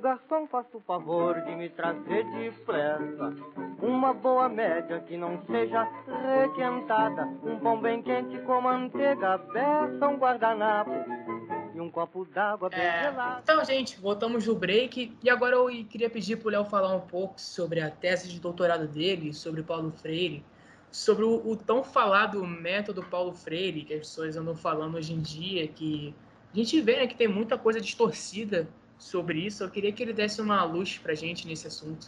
garçom, faça o favor de me trazer depressa uma boa média que não seja requentada, um pão bem quente com manteiga, beça, um guardanapo e um copo d'água bem é... Então, gente, voltamos do break. E agora eu queria pedir para o Léo falar um pouco sobre a tese de doutorado dele, sobre Paulo Freire, sobre o, o, tão falado método Paulo Freire, que as pessoas andam falando hoje em dia, que a gente vê né, que tem muita coisa distorcida sobre isso. Eu queria que ele desse uma luz para gente nesse assunto.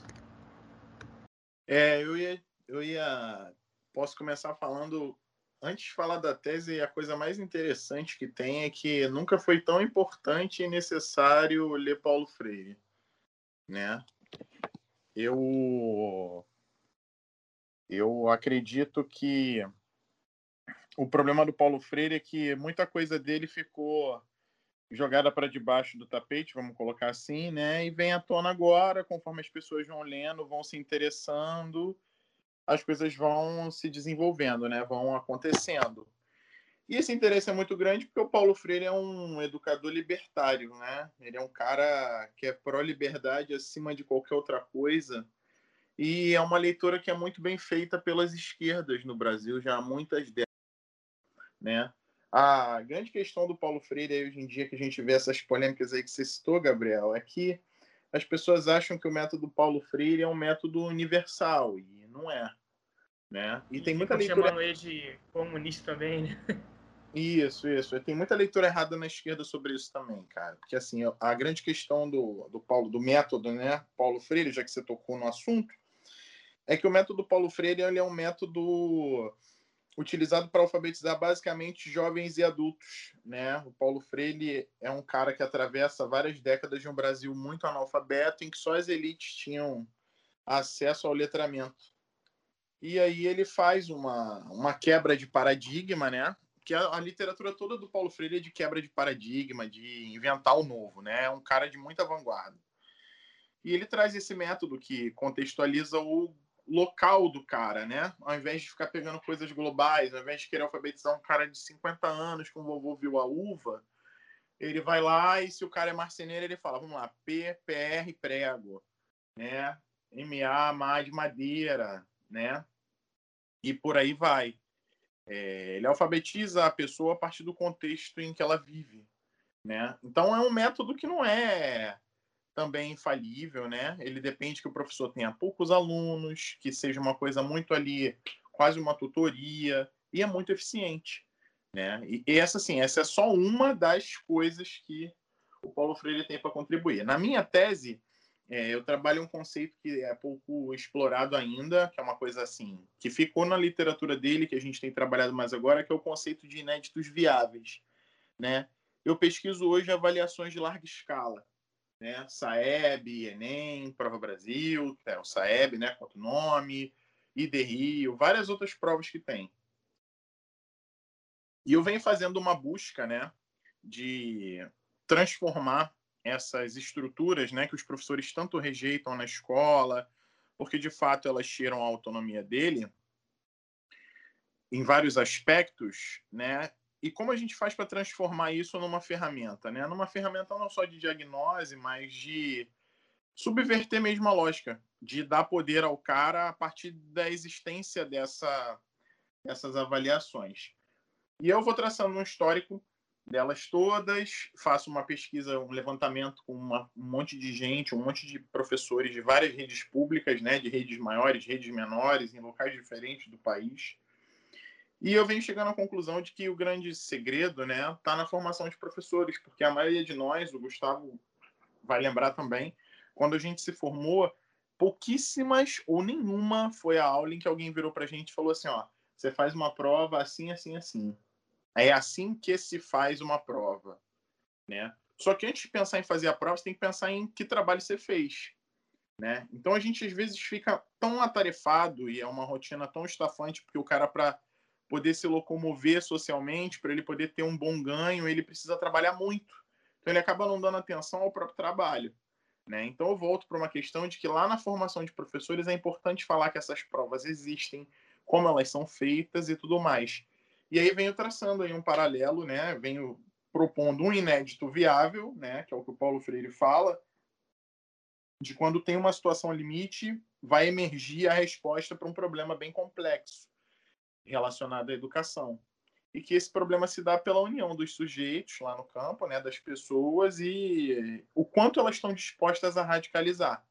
É, eu ia, eu ia. Posso começar falando. Antes de falar da tese, a coisa mais interessante que tem é que nunca foi tão importante e necessário ler Paulo Freire, né? Eu eu acredito que o problema do Paulo Freire é que muita coisa dele ficou jogada para debaixo do tapete, vamos colocar assim, né? E vem à tona agora, conforme as pessoas vão lendo, vão se interessando, as coisas vão se desenvolvendo, né? Vão acontecendo. E esse interesse é muito grande porque o Paulo Freire é um educador libertário, né? Ele é um cara que é pró-liberdade acima de qualquer outra coisa. E é uma leitura que é muito bem feita pelas esquerdas no Brasil, já há muitas décadas, né? A grande questão do Paulo Freire hoje em dia, que a gente vê essas polêmicas aí que você citou, Gabriel, é que as pessoas acham que o método Paulo Freire é um método universal, e não é. Né? E, e tem muita leitura. chamando ele de comunista também, né? Isso, isso. Tem muita leitura errada na esquerda sobre isso também, cara. Porque assim, a grande questão do, do Paulo, do método, né, Paulo Freire, já que você tocou no assunto, é que o método Paulo Freire ele é um método utilizado para alfabetizar basicamente jovens e adultos, né? O Paulo Freire é um cara que atravessa várias décadas de um Brasil muito analfabeto, em que só as elites tinham acesso ao letramento. E aí ele faz uma, uma quebra de paradigma, né? Que a, a literatura toda do Paulo Freire é de quebra de paradigma, de inventar o novo, né? É um cara de muita vanguarda. E ele traz esse método que contextualiza o local do cara, né? Ao invés de ficar pegando coisas globais, ao invés de querer alfabetizar um cara de 50 anos que o vovô viu a uva, ele vai lá e se o cara é marceneiro, ele fala, vamos lá, P, PR, prego, né? MA, má de madeira, né? E por aí vai. É, ele alfabetiza a pessoa a partir do contexto em que ela vive, né? Então é um método que não é também infalível, né? Ele depende que o professor tenha poucos alunos, que seja uma coisa muito ali, quase uma tutoria, e é muito eficiente, né? E, e essa, assim, essa é só uma das coisas que o Paulo Freire tem para contribuir. Na minha tese, é, eu trabalho um conceito que é pouco explorado ainda, que é uma coisa assim, que ficou na literatura dele, que a gente tem trabalhado mais agora, que é o conceito de inéditos viáveis, né? Eu pesquiso hoje avaliações de larga escala, né? Saeb, Enem, Prova Brasil, é, o Saeb, né? Quanto nome, ID Rio, várias outras provas que tem. E eu venho fazendo uma busca, né? De transformar essas estruturas, né? Que os professores tanto rejeitam na escola, porque de fato elas tiram a autonomia dele em vários aspectos, né? E como a gente faz para transformar isso numa ferramenta, né? Numa ferramenta não só de diagnose, mas de subverter mesmo a lógica, de dar poder ao cara a partir da existência dessa, dessas avaliações. E eu vou traçando um histórico delas todas, faço uma pesquisa, um levantamento com uma, um monte de gente, um monte de professores de várias redes públicas, né, de redes maiores, redes menores, em locais diferentes do país. E eu venho chegando à conclusão de que o grande segredo né, está na formação de professores, porque a maioria de nós, o Gustavo vai lembrar também, quando a gente se formou, pouquíssimas ou nenhuma foi a aula em que alguém virou para a gente e falou assim: ó, você faz uma prova assim, assim, assim. É assim que se faz uma prova. Né? Só que antes de pensar em fazer a prova, você tem que pensar em que trabalho você fez. Né? Então a gente às vezes fica tão atarefado e é uma rotina tão estafante, porque o cara, para poder se locomover socialmente, para ele poder ter um bom ganho, ele precisa trabalhar muito. Então ele acaba não dando atenção ao próprio trabalho. Né? Então eu volto para uma questão de que lá na formação de professores é importante falar que essas provas existem, como elas são feitas e tudo mais. E aí venho traçando aí um paralelo, né? venho propondo um inédito viável, né? que é o que o Paulo Freire fala, de quando tem uma situação limite, vai emergir a resposta para um problema bem complexo relacionado à educação. E que esse problema se dá pela união dos sujeitos lá no campo, né, das pessoas e o quanto elas estão dispostas a radicalizar.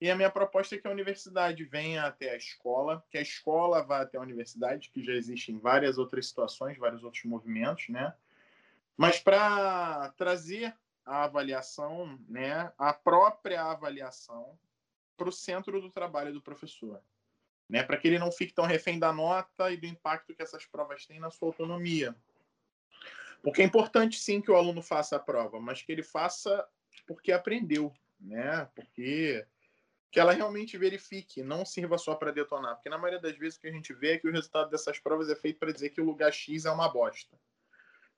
E a minha proposta é que a universidade venha até a escola, que a escola vá até a universidade, que já existem várias outras situações, vários outros movimentos, né? Mas para trazer a avaliação, né, a própria avaliação para o centro do trabalho do professor, né, para que ele não fique tão refém da nota e do impacto que essas provas têm na sua autonomia. Porque é importante sim que o aluno faça a prova, mas que ele faça porque aprendeu, né? Porque que ela realmente verifique, não sirva só para detonar, porque na maioria das vezes o que a gente vê é que o resultado dessas provas é feito para dizer que o lugar X é uma bosta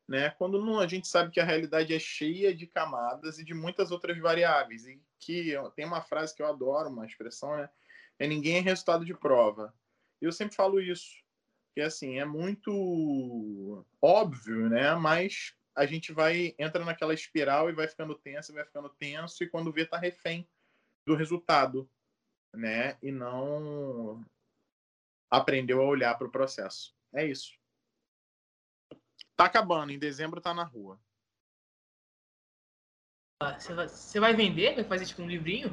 né? Quando não, a gente sabe que a realidade é cheia de camadas e de muitas outras variáveis e que tem uma frase que eu adoro, uma expressão, né? É ninguém é resultado de prova. Eu sempre falo isso, que assim é muito óbvio, né? Mas a gente vai entra naquela espiral e vai ficando tenso, vai ficando tenso e quando vê tá refém do resultado, né? E não aprendeu a olhar para o processo. É isso. Tá acabando, em dezembro tá na rua. Você vai vender? Vai fazer tipo um livrinho?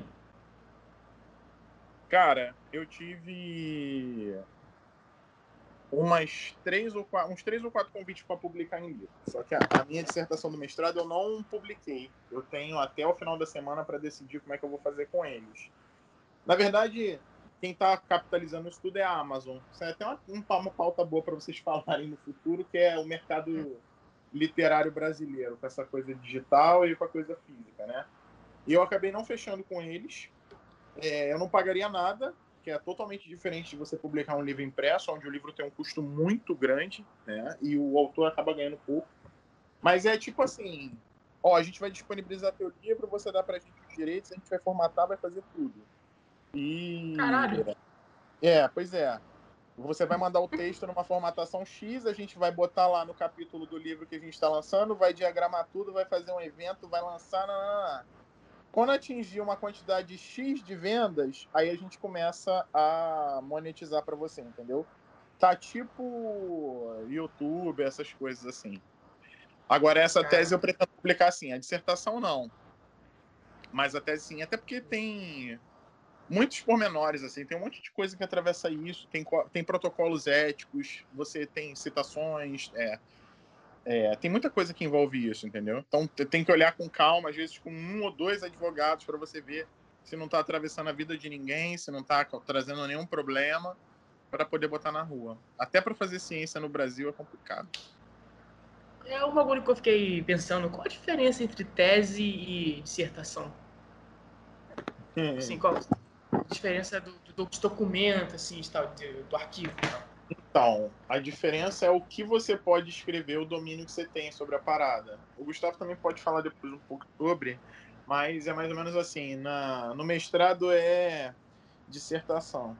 Cara, eu tive umas três ou quatro, uns três ou quatro convites para publicar em livro. Só que a, a, minha dissertação do mestrado eu não publiquei. Eu tenho até o final da semana para decidir como é que eu vou fazer com eles. Na verdade, quem está capitalizando isso tudo é a Amazon. Isso é até uma, uma pauta boa para vocês falarem no futuro, que é o mercado literário brasileiro, com essa coisa digital e com a coisa física, né? E eu acabei não fechando com eles. É, eu não pagaria nada, que é totalmente diferente de você publicar um livro impresso, onde o livro tem um custo muito grande, né? E o autor acaba ganhando pouco. Mas é tipo assim, ó, a gente vai disponibilizar teu livro, você dá pra gente os direitos, a gente vai formatar, vai fazer tudo. E. Caralho! É, pois é. Você vai mandar o texto numa formatação X, a gente vai botar lá no capítulo do livro que a gente está lançando, vai diagramar tudo, vai fazer um evento, vai lançar. Não, não, não. Quando atingir uma quantidade X de vendas, aí a gente começa a monetizar para você, entendeu? Tá tipo YouTube, essas coisas assim. Agora, essa tese eu pretendo publicar assim, a dissertação não. Mas a tese sim, até porque tem muitos pormenores, assim, tem um monte de coisa que atravessa isso, tem, tem protocolos éticos, você tem citações, é, é, tem muita coisa que envolve isso, entendeu? Então tem que olhar com calma, às vezes com um ou dois advogados para você ver se não está atravessando a vida de ninguém, se não está trazendo nenhum problema para poder botar na rua. Até para fazer ciência no Brasil é complicado. É um bagulho que eu fiquei pensando, qual a diferença entre tese e dissertação? Hum. Assim, qual, diferença do, do, do documento, assim, do, do arquivo? Então, a diferença é o que você pode escrever, o domínio que você tem sobre a parada. O Gustavo também pode falar depois um pouco sobre, mas é mais ou menos assim. Na, no mestrado é dissertação,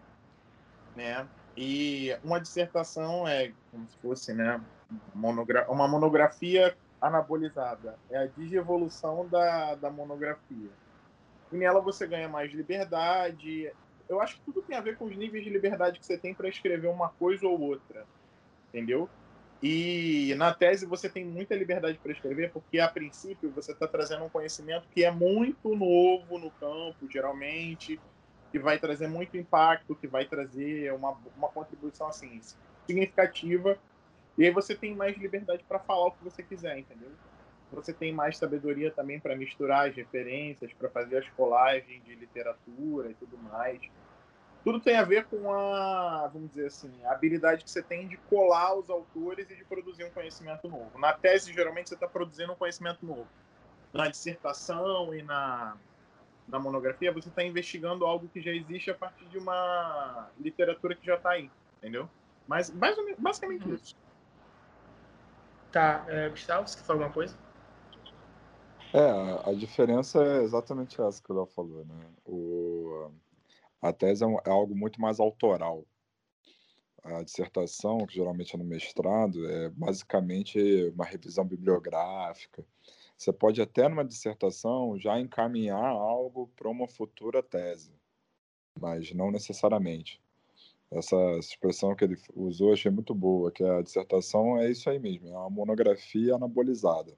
né? E uma dissertação é como se fosse, né, monogra uma monografia anabolizada. É a digievolução da, da monografia. E nela você ganha mais liberdade. Eu acho que tudo tem a ver com os níveis de liberdade que você tem para escrever uma coisa ou outra. Entendeu? E na tese você tem muita liberdade para escrever, porque a princípio você está trazendo um conhecimento que é muito novo no campo, geralmente, que vai trazer muito impacto, que vai trazer uma, uma contribuição assim, significativa. E aí você tem mais liberdade para falar o que você quiser, entendeu? Você tem mais sabedoria também para misturar as referências, para fazer as colagens de literatura e tudo mais. Tudo tem a ver com a, vamos dizer assim, a habilidade que você tem de colar os autores e de produzir um conhecimento novo. Na tese, geralmente, você está produzindo um conhecimento novo. Na dissertação e na, na monografia, você está investigando algo que já existe a partir de uma literatura que já está aí, entendeu? Mas, basicamente uhum. isso. Tá, é, Gustavo, você quer falar alguma coisa? É, a diferença é exatamente essa que o Léo falou, né? O, a tese é, é, algo muito mais autoral. A dissertação, que geralmente é no mestrado, é basicamente uma revisão bibliográfica. Você pode até numa dissertação já encaminhar algo para uma futura tese, mas não necessariamente. Essa expressão que ele usou achei muito boa, que a dissertação é isso aí mesmo, é uma monografia anabolizada.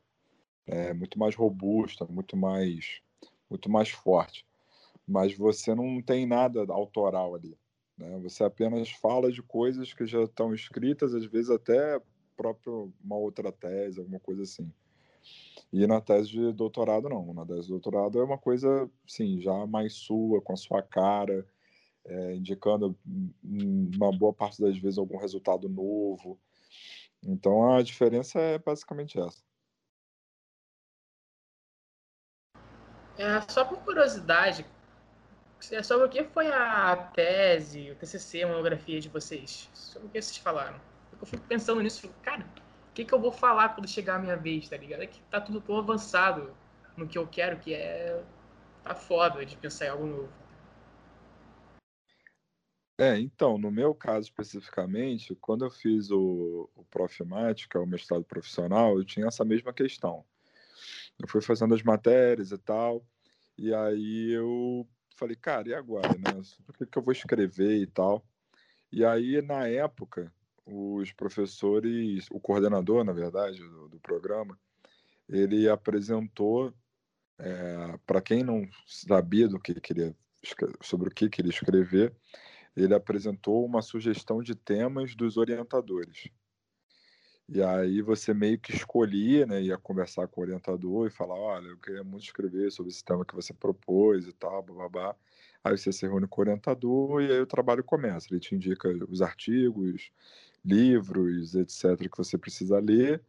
É muito mais robusta, muito mais, muito mais forte. Mas você não tem nada autoral ali. Né? Você apenas fala de coisas que já estão escritas, às vezes até próprio uma outra tese, alguma coisa assim. E na tese de doutorado, não. Na tese de doutorado é uma coisa, sim, já mais sua, com a sua cara, é, indicando uma boa parte das vezes algum resultado novo. Então a diferença é basicamente essa. É, só por curiosidade, é sobre o que foi a tese, o TCC, a monografia de vocês? Sobre o que vocês falaram? Eu fico pensando nisso, fico, cara, que, que eu vou falar quando chegar a minha vez, tá ligado? É que tá tudo tão avançado no que eu quero que é. Tá foda de pensar em algo novo. É, então, no meu caso especificamente, quando eu fiz o, o Profimática, o mestrado profissional, eu tinha essa mesma questão. Eu fui fazendo as matérias e tal, e aí eu falei, cara, e agora, né? O que, que eu vou escrever e tal? E aí, na época, os professores, o coordenador, na verdade, do, do programa, ele apresentou é, para quem não sabia do que queria sobre o que queria escrever, ele apresentou uma sugestão de temas dos orientadores. E aí você meio que escolhia, né, ia conversar com o orientador e falar, olha, eu queria muito escrever sobre esse tema que você propôs e tal, babá. Aí você se reúne com o orientador e aí o trabalho começa. Ele te indica os artigos, livros, etc., que você precisa ler,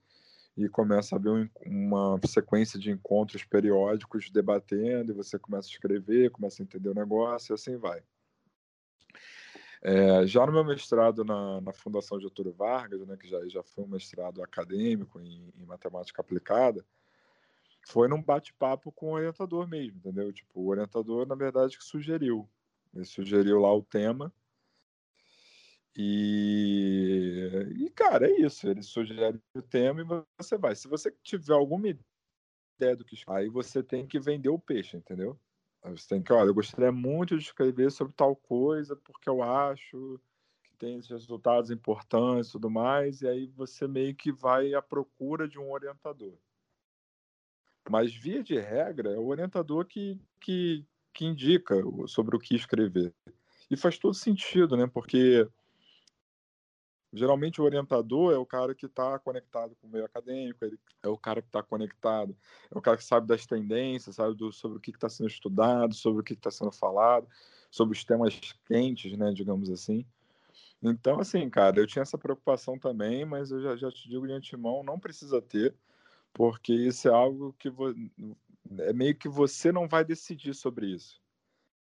e começa a haver uma sequência de encontros periódicos debatendo, e você começa a escrever, começa a entender o negócio, e assim vai. É, já no meu mestrado na, na Fundação Getúlio Vargas, né, que já, já foi um mestrado acadêmico em, em matemática aplicada, foi num bate-papo com o orientador mesmo, entendeu? Tipo, o orientador, na verdade, que sugeriu. Ele sugeriu lá o tema, e, e, cara, é isso. Ele sugere o tema e você vai. Se você tiver alguma ideia do que aí você tem que vender o peixe, entendeu? Você tem que, olha, eu gostaria muito de escrever sobre tal coisa, porque eu acho que tem esses resultados importantes e tudo mais, e aí você meio que vai à procura de um orientador. Mas, via de regra, é o orientador que, que, que indica sobre o que escrever. E faz todo sentido, né? Porque Geralmente o orientador é o cara que está conectado com o meio acadêmico, ele é o cara que está conectado, é o cara que sabe das tendências, sabe do, sobre o que está sendo estudado, sobre o que está sendo falado, sobre os temas quentes, né, digamos assim. Então, assim, cara, eu tinha essa preocupação também, mas eu já, já te digo de antemão, não precisa ter, porque isso é algo que é meio que você não vai decidir sobre isso.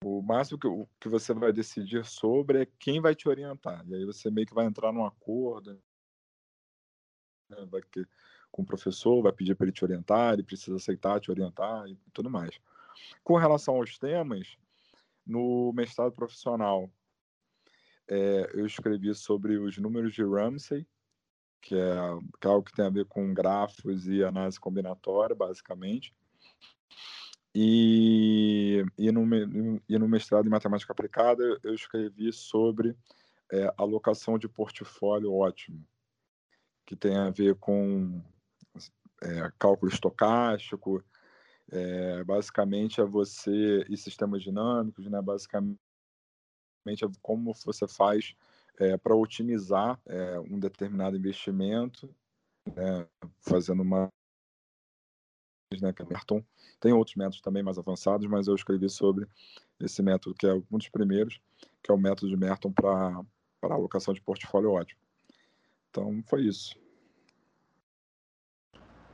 O máximo que, que você vai decidir sobre é quem vai te orientar. E aí você meio que vai entrar num acordo né? vai que, com o professor, vai pedir para ele te orientar, ele precisa aceitar te orientar e tudo mais. Com relação aos temas, no mestrado profissional, é, eu escrevi sobre os números de Ramsey, que é, que é algo que tem a ver com grafos e análise combinatória, basicamente. E, e, no, e no mestrado em matemática aplicada, eu escrevi sobre é, alocação de portfólio ótimo, que tem a ver com é, cálculo estocástico, é, basicamente é você, e sistemas dinâmicos, né, basicamente é como você faz é, para otimizar é, um determinado investimento, né, fazendo uma né, que é Merton. Tem outros métodos também mais avançados, mas eu escrevi sobre esse método, que é um dos primeiros, que é o método de Merton para alocação de portfólio ótimo. Então, foi isso.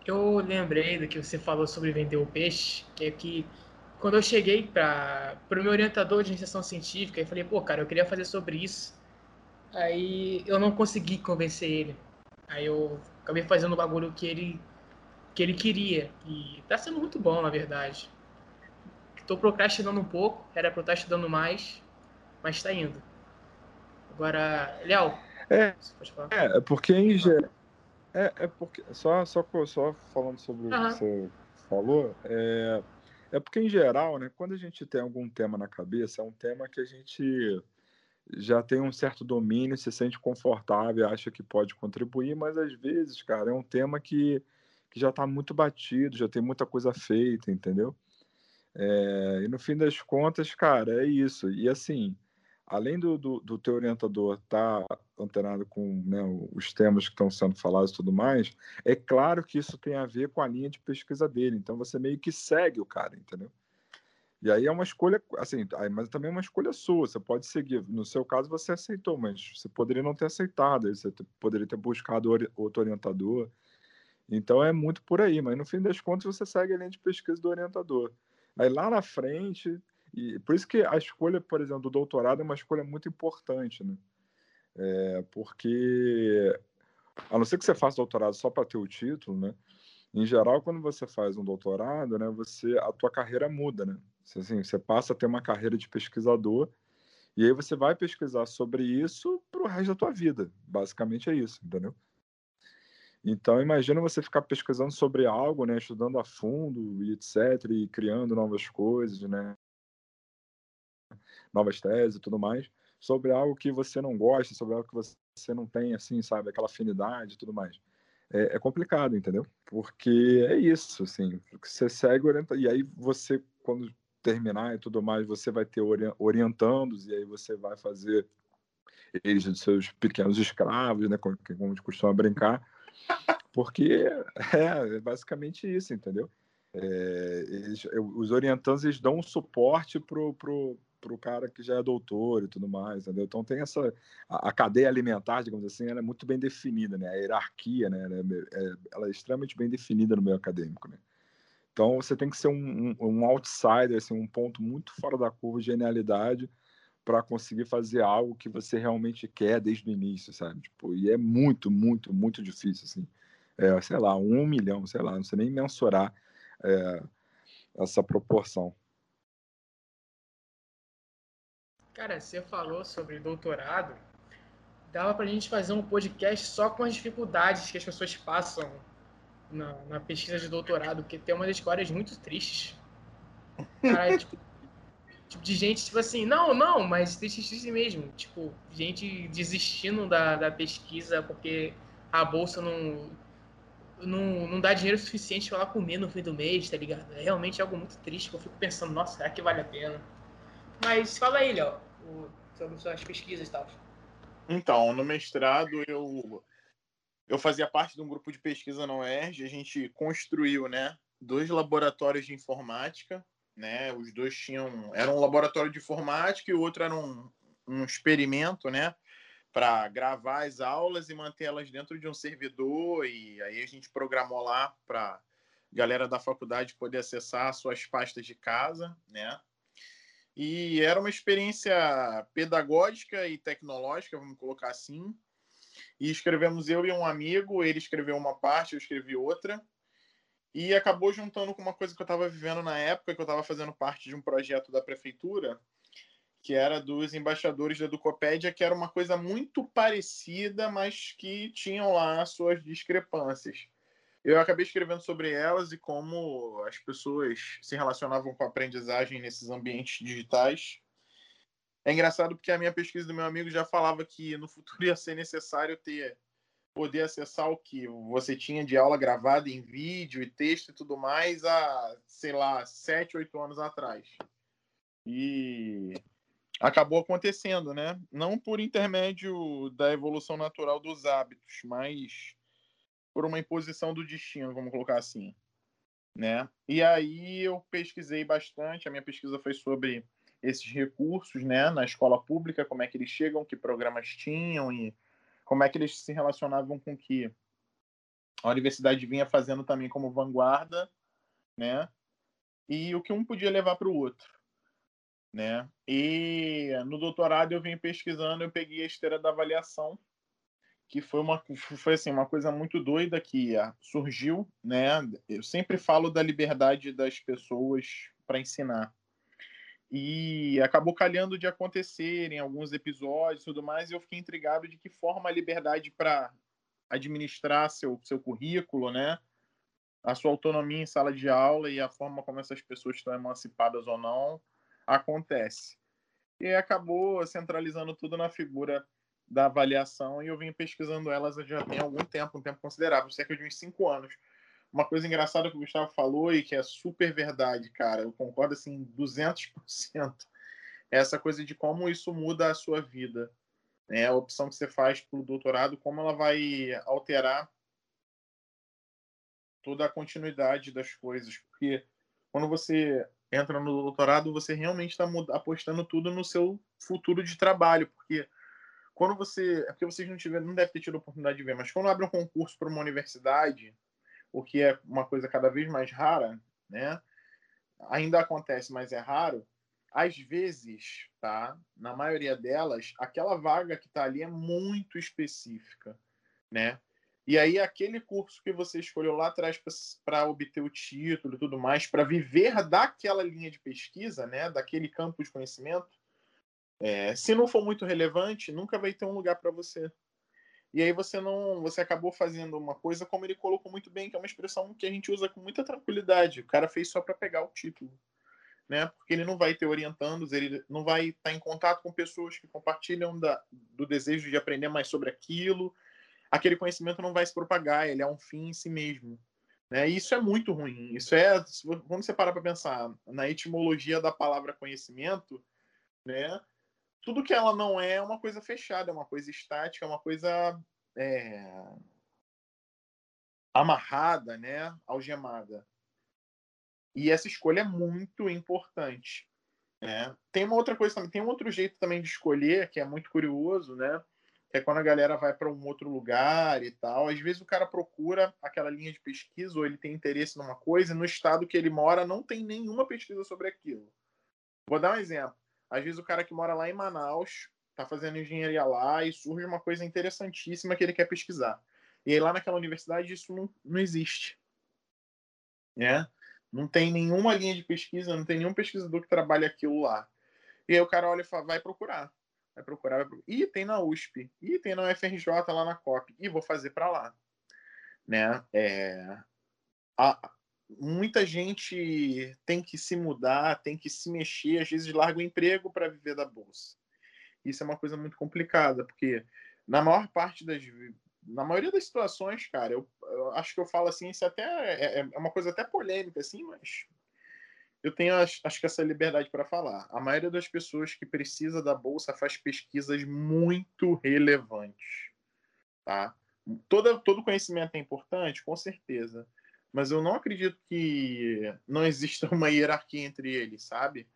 Eu lembrei do que você falou sobre vender o peixe, que é que quando eu cheguei para o meu orientador de iniciação científica, eu falei, pô, cara, eu queria fazer sobre isso. Aí eu não consegui convencer ele. Aí eu acabei fazendo o bagulho que ele que ele queria. E tá sendo muito bom, na verdade. Estou procrastinando um pouco, era para estar estudando mais, mas está indo. Agora, Léo, é, é, é porque em geral. É, é porque. Só, só, só falando sobre o que você falou, é, é porque, em geral, né, quando a gente tem algum tema na cabeça, é um tema que a gente já tem um certo domínio, se sente confortável, acha que pode contribuir, mas às vezes, cara, é um tema que, que já está muito batido, já tem muita coisa feita, entendeu? É, e no fim das contas, cara, é isso. E assim, além do, do, do teu orientador estar tá antenado com né, os temas que estão sendo falados e tudo mais, é claro que isso tem a ver com a linha de pesquisa dele. Então você meio que segue o cara, entendeu? E aí é uma escolha, assim, mas também é uma escolha sua. Você pode seguir. No seu caso, você aceitou, mas você poderia não ter aceitado. Você poderia ter buscado outro orientador. Então é muito por aí. Mas no fim das contas, você segue a linha de pesquisa do orientador. Aí lá na frente, e por isso que a escolha, por exemplo, do doutorado é uma escolha muito importante, né? É, porque a não ser que você faça doutorado só para ter o título, né? Em geral, quando você faz um doutorado, né, você a tua carreira muda, né? Assim, você passa a ter uma carreira de pesquisador e aí você vai pesquisar sobre isso para o resto da tua vida. Basicamente é isso, entendeu? Então, imagina você ficar pesquisando sobre algo, né, estudando a fundo e etc, e criando novas coisas, né, novas teses e tudo mais, sobre algo que você não gosta, sobre algo que você não tem, assim, sabe, aquela afinidade e tudo mais. É, é complicado, entendeu? Porque é isso, assim, você segue orienta e aí você, quando terminar e tudo mais, você vai ter orientandos, e aí você vai fazer eles de seus pequenos escravos, né, como, como costuma brincar, porque é, é basicamente isso, entendeu? É, eles, os orientandos eles dão um suporte pro, pro, pro cara que já é doutor e tudo mais, entendeu? Então tem essa a, a cadeia alimentar, digamos assim, ela é muito bem definida, né? A hierarquia, né? Ela é, é, ela é extremamente bem definida no meio acadêmico, né? Então você tem que ser um, um, um outsider, assim, um ponto muito fora da curva de genialidade para conseguir fazer algo que você realmente quer desde o início, sabe? Tipo, e é muito, muito, muito difícil, assim. É, sei lá, um milhão, sei lá, não sei nem mensurar é, essa proporção. Cara, você falou sobre doutorado, dava para a gente fazer um podcast só com as dificuldades que as pessoas passam na, na pesquisa de doutorado, porque tem umas histórias muito tristes. Cara, tipo, tipo, de gente, tipo assim, não, não, mas triste mesmo. Tipo, gente desistindo da, da pesquisa porque a bolsa não, não, não dá dinheiro suficiente para ela comer no fim do mês, tá ligado? É realmente algo muito triste, que eu fico pensando, nossa, será que vale a pena? Mas fala aí, Léo, sobre suas pesquisas e tal. Então, no mestrado eu eu fazia parte de um grupo de pesquisa na UERJ, a gente construiu, né, dois laboratórios de informática, né, os dois tinham, era um laboratório de informática e o outro era um, um experimento, né, para gravar as aulas e mantê-las dentro de um servidor e aí a gente programou lá para galera da faculdade poder acessar suas pastas de casa, né? E era uma experiência pedagógica e tecnológica, vamos colocar assim, e escrevemos eu e um amigo, ele escreveu uma parte, eu escrevi outra. E acabou juntando com uma coisa que eu estava vivendo na época, que eu estava fazendo parte de um projeto da prefeitura, que era dos embaixadores da Educopédia, que era uma coisa muito parecida, mas que tinham lá suas discrepâncias. Eu acabei escrevendo sobre elas e como as pessoas se relacionavam com a aprendizagem nesses ambientes digitais. É engraçado porque a minha pesquisa do meu amigo já falava que no futuro ia ser necessário ter poder acessar o que você tinha de aula gravada em vídeo e texto e tudo mais há, sei lá, sete, oito anos atrás. E acabou acontecendo, né? Não por intermédio da evolução natural dos hábitos, mas por uma imposição do destino, vamos colocar assim, né? E aí eu pesquisei bastante, a minha pesquisa foi sobre esses recursos né, na escola pública, como é que eles chegam, que programas tinham e como é que eles se relacionavam com o que a universidade vinha fazendo também como vanguarda, né? E o que um podia levar para o outro, né? E no doutorado eu vim pesquisando, eu peguei a esteira da avaliação, que foi uma foi assim uma coisa muito doida que surgiu, né? Eu sempre falo da liberdade das pessoas para ensinar, e acabou calhando de acontecer em alguns episódios e tudo mais, e eu fiquei intrigado de que forma a liberdade para administrar seu, seu currículo, né? a sua autonomia em sala de aula e a forma como essas pessoas estão emancipadas ou não acontece. E acabou centralizando tudo na figura da avaliação e eu vim pesquisando elas já tem algum tempo, um tempo considerável, cerca de uns cinco anos. Uma coisa engraçada que o Gustavo falou e que é super verdade, cara, eu concordo assim 200%, é essa coisa de como isso muda a sua vida. Né? A opção que você faz para o doutorado, como ela vai alterar toda a continuidade das coisas. Porque quando você entra no doutorado, você realmente está apostando tudo no seu futuro de trabalho. Porque quando você. É porque vocês não tiveram, não devem ter tido a oportunidade de ver, mas quando abre um concurso para uma universidade, o que é uma coisa cada vez mais rara, né? Ainda acontece, mas é raro. Às vezes, tá? Na maioria delas, aquela vaga que está ali é muito específica, né? E aí, aquele curso que você escolheu lá atrás para obter o título e tudo mais, para viver daquela linha de pesquisa, né, daquele campo de conhecimento, é, se não for muito relevante, nunca vai ter um lugar para você. E aí você não, você acabou fazendo uma coisa como ele colocou muito bem, que é uma expressão que a gente usa com muita tranquilidade. O cara fez só para pegar o título, né? Porque ele não vai ter orientandos, ele não vai estar em contato com pessoas que compartilham da, do desejo de aprender mais sobre aquilo aquele conhecimento não vai se propagar, ele é um fim em si mesmo. Né? E isso é muito ruim. Isso é, quando você parar para pensar na etimologia da palavra conhecimento, né? Tudo que ela não é é uma coisa fechada, é uma coisa estática, é uma coisa é... amarrada, né? algemada. E essa escolha é muito importante. Né? Tem uma outra coisa também, tem um outro jeito também de escolher que é muito curioso, né? é quando a galera vai para um outro lugar e tal. Às vezes o cara procura aquela linha de pesquisa ou ele tem interesse numa coisa e no estado que ele mora não tem nenhuma pesquisa sobre aquilo. Vou dar um exemplo. Às vezes o cara que mora lá em Manaus está fazendo engenharia lá e surge uma coisa interessantíssima que ele quer pesquisar. E aí lá naquela universidade isso não, não existe. Né? Não tem nenhuma linha de pesquisa, não tem nenhum pesquisador que trabalhe aquilo lá. E aí o cara olha e fala, vai procurar vai procurar, vai procurar. Ih, tem na USP. Ih, tem na UFRJ lá na COP. E vou fazer para lá. Né? É... A... Muita gente tem que se mudar, tem que se mexer, às vezes larga o emprego para viver da bolsa. Isso é uma coisa muito complicada, porque na maior parte das na maioria das situações, cara, eu, eu acho que eu falo assim, isso até é, é, é uma coisa até polêmica, assim, mas eu tenho, acho que, essa liberdade para falar. A maioria das pessoas que precisa da bolsa faz pesquisas muito relevantes, tá? Todo, todo conhecimento é importante, com certeza, mas eu não acredito que não exista uma hierarquia entre eles, sabe?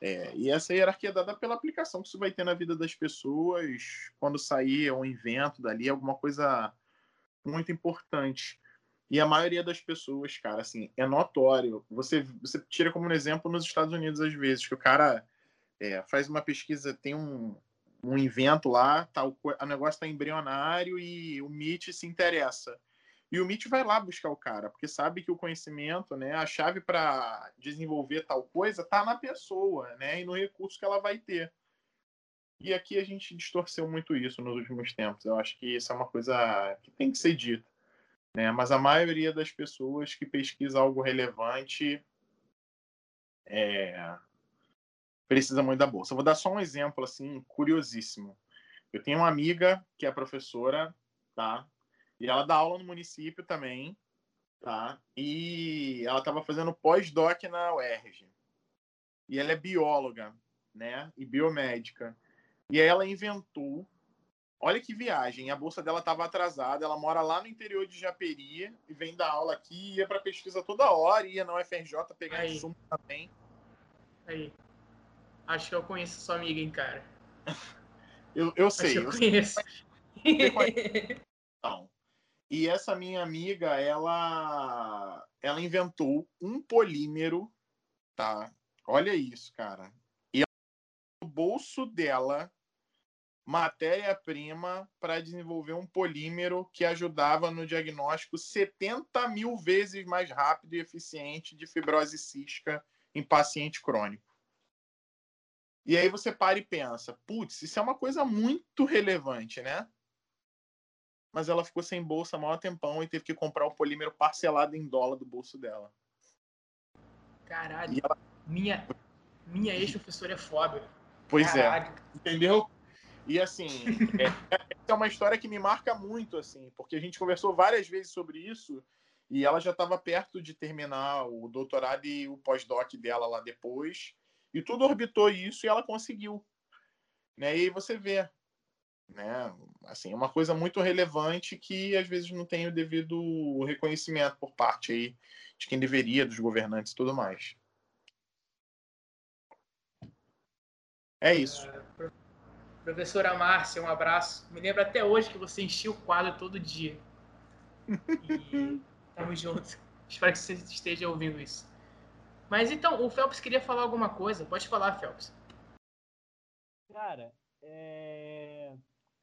É, e essa hierarquia é dada pela aplicação que isso vai ter na vida das pessoas quando sair um invento dali, alguma coisa muito importante. E a maioria das pessoas, cara, assim, é notório. Você, você tira como um exemplo nos Estados Unidos, às vezes, que o cara é, faz uma pesquisa, tem um, um invento lá, tá, o, o negócio está embrionário e o MIT se interessa. E o MIT vai lá buscar o cara, porque sabe que o conhecimento, né, a chave para desenvolver tal coisa tá na pessoa, né, e no recurso que ela vai ter. E aqui a gente distorceu muito isso nos últimos tempos. Eu acho que isso é uma coisa que tem que ser dita. Né? Mas a maioria das pessoas que pesquisa algo relevante é, precisa muito da bolsa. Vou dar só um exemplo assim curiosíssimo. Eu tenho uma amiga que é professora, tá? E ela dá aula no município também, tá? E ela estava fazendo pós-doc na UERJ. E ela é bióloga, né? E biomédica. E aí ela inventou Olha que viagem. A bolsa dela estava atrasada. Ela mora lá no interior de Japeri e vem dar aula aqui. Ia para pesquisa toda hora. Ia na UFRJ pegar Aí. insumo também. Aí. Acho que eu conheço sua amiga, hein, cara. eu, eu sei. eu, eu conheço. Então, e essa minha amiga, ela, ela inventou um polímero, tá? Olha isso, cara. E o bolso dela matéria-prima para desenvolver um polímero que ajudava no diagnóstico 70 mil vezes mais rápido e eficiente de fibrose cística em paciente crônico. E aí você para e pensa, putz, isso é uma coisa muito relevante, né? Mas ela ficou sem bolsa há maior tempão e teve que comprar o polímero parcelado em dólar do bolso dela. Caralho, ela... minha, minha ex-professora é foda. Pois é, Caralho. é, entendeu? E assim, é, é uma história que me marca muito, assim, porque a gente conversou várias vezes sobre isso e ela já estava perto de terminar o doutorado e o pós-doc dela lá depois. E tudo orbitou isso e ela conseguiu. Né? E aí você vê, né? Assim, uma coisa muito relevante que às vezes não tem o devido reconhecimento por parte aí de quem deveria, dos governantes e tudo mais. É isso. Professora Márcia, um abraço. Me lembro até hoje que você enchia o quadro todo dia. E tamo junto. Espero que você esteja ouvindo isso. Mas então, o Phelps queria falar alguma coisa. Pode falar, Phelps. Cara, é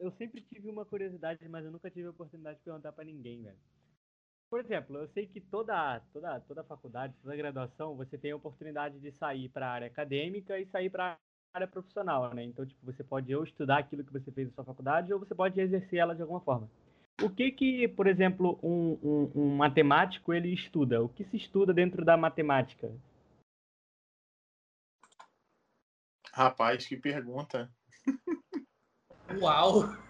eu sempre tive uma curiosidade, mas eu nunca tive a oportunidade de perguntar para ninguém, velho. Por exemplo, eu sei que toda, toda, toda faculdade, toda graduação, você tem a oportunidade de sair para a área acadêmica e sair para a área profissional, né? Então, tipo, você pode ou estudar aquilo que você fez na sua faculdade ou você pode exercer ela de alguma forma. O que que, por exemplo, um, um, um matemático ele estuda? O que se estuda dentro da matemática? Rapaz, que pergunta. Uau!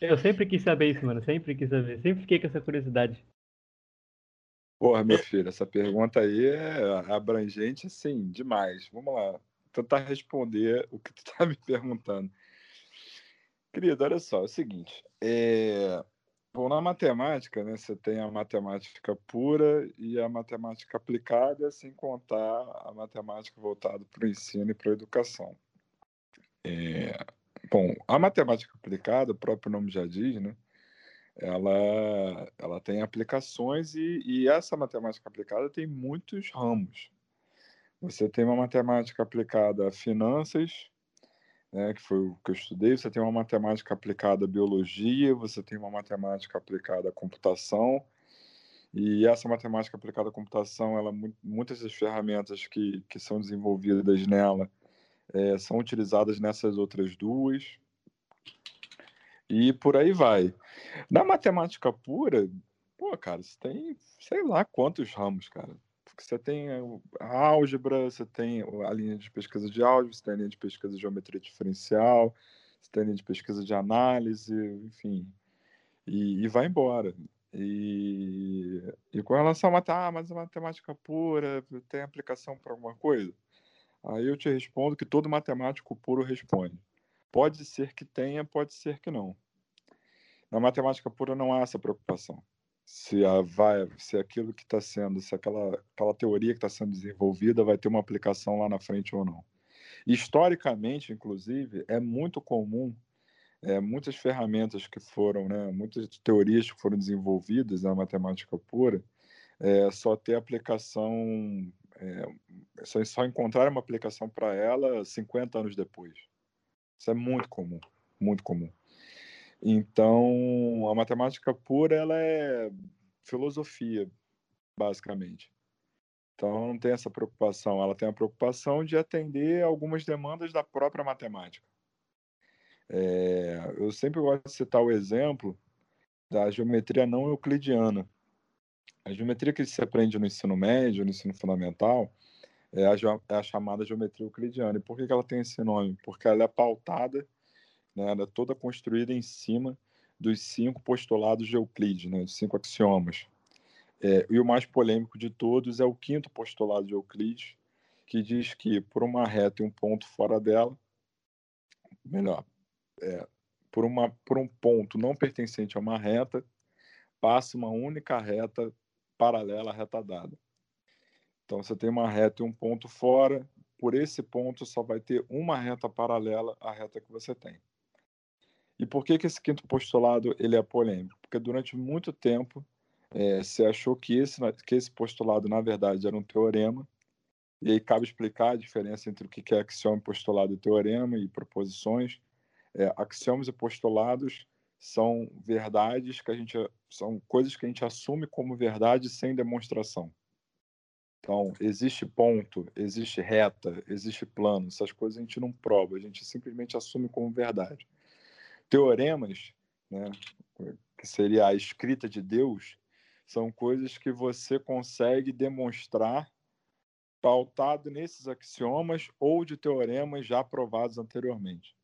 Eu sempre quis saber isso, mano. Sempre quis saber. Sempre fiquei com essa curiosidade. Porra, meu filho, essa pergunta aí é abrangente, assim, demais. Vamos lá. Tentar responder o que tu tá me perguntando. Querido, olha só, é o seguinte. É... Bom, na matemática, né, você tem a matemática pura e a matemática aplicada, sem contar a matemática voltada para o ensino e para a educação. É, bom, a matemática aplicada, o próprio nome já diz, né, ela, ela tem aplicações e, e essa matemática aplicada tem muitos ramos. Você tem uma matemática aplicada a finanças, né, que foi o que eu estudei, você tem uma matemática aplicada à biologia, você tem uma matemática aplicada à computação, e essa matemática aplicada à computação, ela, muitas das ferramentas que, que são desenvolvidas nela é, são utilizadas nessas outras duas, e por aí vai. Na matemática pura, pô, cara, você tem sei lá quantos ramos, cara você tem a álgebra, você tem a linha de pesquisa de álgebra, você tem a linha de pesquisa de geometria diferencial, você tem a linha de pesquisa de análise, enfim, e, e vai embora. E, e com relação a ah, mas a matemática pura tem aplicação para alguma coisa? Aí eu te respondo que todo matemático puro responde. Pode ser que tenha, pode ser que não. Na matemática pura não há essa preocupação se, a, vai, se aquilo que está sendo, se aquela, aquela teoria que está sendo desenvolvida vai ter uma aplicação lá na frente ou não. Historicamente, inclusive, é muito comum é, muitas ferramentas que foram, né, muitas teorias que foram desenvolvidas na matemática pura, é, só ter aplicação, é, só, só encontrar uma aplicação para ela 50 anos depois. Isso é muito comum, muito comum. Então, a matemática pura ela é filosofia, basicamente. Então, não tem essa preocupação. Ela tem a preocupação de atender algumas demandas da própria matemática. É, eu sempre gosto de citar o exemplo da geometria não euclidiana. A geometria que se aprende no ensino médio, no ensino fundamental, é a, é a chamada geometria euclidiana. E por que, que ela tem esse nome? Porque ela é pautada né, ela é toda construída em cima dos cinco postulados de Euclides, né, dos cinco axiomas. É, e o mais polêmico de todos é o quinto postulado de Euclides, que diz que por uma reta e um ponto fora dela, melhor, é, por, uma, por um ponto não pertencente a uma reta, passa uma única reta paralela à reta dada. Então você tem uma reta e um ponto fora, por esse ponto só vai ter uma reta paralela à reta que você tem. E por que, que esse quinto postulado ele é polêmico? Porque durante muito tempo é, se achou que esse, que esse postulado, na verdade, era um teorema, e aí cabe explicar a diferença entre o que é axioma, postulado e teorema e proposições. É, axiomas e postulados são verdades que a gente são coisas que a gente assume como verdade sem demonstração. Então, existe ponto, existe reta, existe plano. Essas coisas a gente não prova, a gente simplesmente assume como verdade. Teoremas, né, que seria a escrita de Deus, são coisas que você consegue demonstrar pautado nesses axiomas ou de teoremas já provados anteriormente.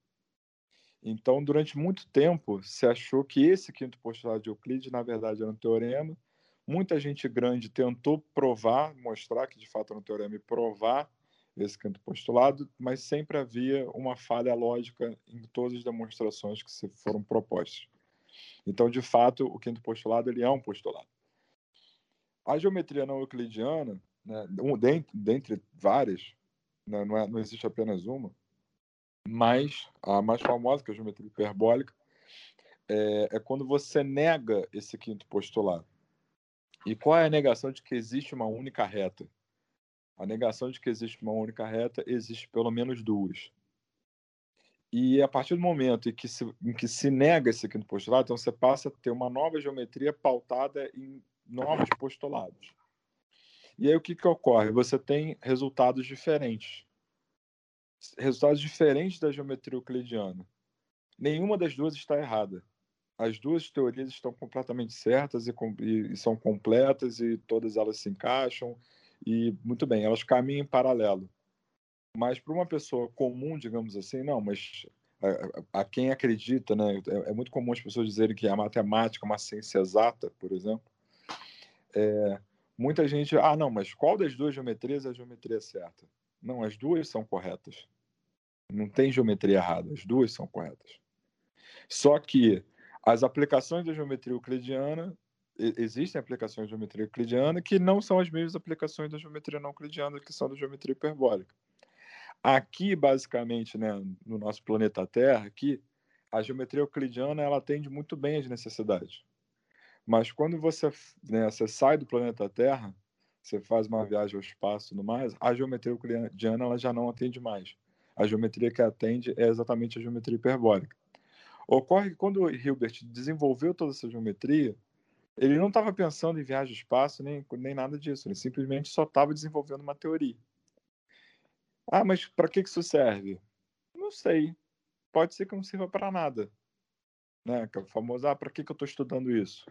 Então, durante muito tempo, se achou que esse quinto postulado de Euclides, na verdade, era um teorema. Muita gente grande tentou provar, mostrar que de fato era um teorema e provar esse quinto postulado, mas sempre havia uma falha lógica em todas as demonstrações que se foram propostas. Então, de fato, o quinto postulado ele é um postulado. A geometria não euclidiana, né, um, dentre, dentre várias, né, não, é, não existe apenas uma, mas a mais famosa, que é a geometria hiperbólica, é, é quando você nega esse quinto postulado. E qual é a negação de que existe uma única reta? A negação de que existe uma única reta existe pelo menos duas. E a partir do momento em que se, em que se nega esse quinto postulado, então você passa a ter uma nova geometria pautada em novos postulados. E aí o que, que ocorre? Você tem resultados diferentes. Resultados diferentes da geometria euclidiana. Nenhuma das duas está errada. As duas teorias estão completamente certas e, e, são completas e todas elas se encaixam e muito bem, elas caminham em paralelo. Mas para uma pessoa comum, digamos assim, não, mas a, a, quem acredita, né? É, é, muito comum as pessoas dizerem que a matemática é uma ciência exata, por exemplo. É, muita gente, ah, não, mas qual das duas geometrias é a geometria certa? Não, as duas são corretas. Não tem geometria errada, as duas são corretas. Só que as aplicações da geometria euclidiana existem aplicações de geometria euclidiana que não são as mesmas aplicações da geometria não euclidiana, que são da geometria hiperbólica. Aqui, basicamente, né, no nosso planeta Terra, aqui, a geometria euclidiana ela atende muito bem às necessidades. Mas quando você, né, você sai do planeta Terra, você faz uma viagem ao espaço e tudo mais, a geometria euclidiana ela já não atende mais. A geometria que atende é exatamente a geometria hiperbólica. Ocorre que quando Hilbert desenvolveu toda essa geometria, ele não estava pensando em viagem ao espaço nem, nem nada disso. Ele simplesmente só estava desenvolvendo uma teoria. Ah, mas para que, que isso serve? Não sei. Pode ser que não sirva para nada. Né? Que é o famoso, ah, para que, que eu estou estudando isso?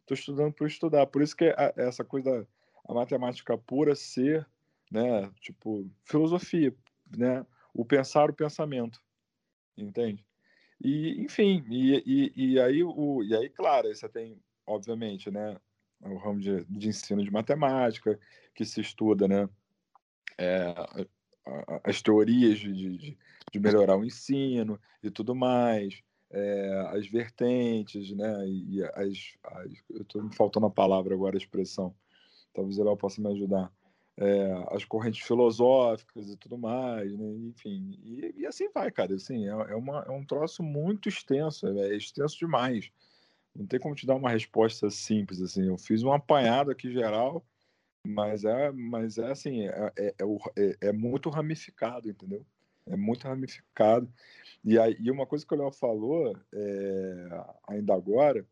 Estou estudando por estudar. Por isso que a, essa coisa da matemática pura ser, né, tipo, filosofia, né? O pensar o pensamento. Entende? E, enfim, e, e, e aí, o, e aí, claro, você tem obviamente, né, o ramo de, de ensino de matemática, que se estuda, né, é, as teorias de, de, de, melhorar o ensino e tudo mais, é, as vertentes, né, e as, as eu estou me faltando a palavra agora, a expressão, talvez ela possa me ajudar, é, as correntes filosóficas e tudo mais, né, enfim, e, e, assim vai, cara, assim, é, é, uma, é um troço muito extenso, é, é extenso demais, não tem como te dar uma resposta simples assim. Eu fiz um apanhado aqui geral, mas é, mas é assim, é, é, é, é muito ramificado, entendeu? É muito ramificado. E, aí, e uma coisa que o Léo falou é, ainda agora,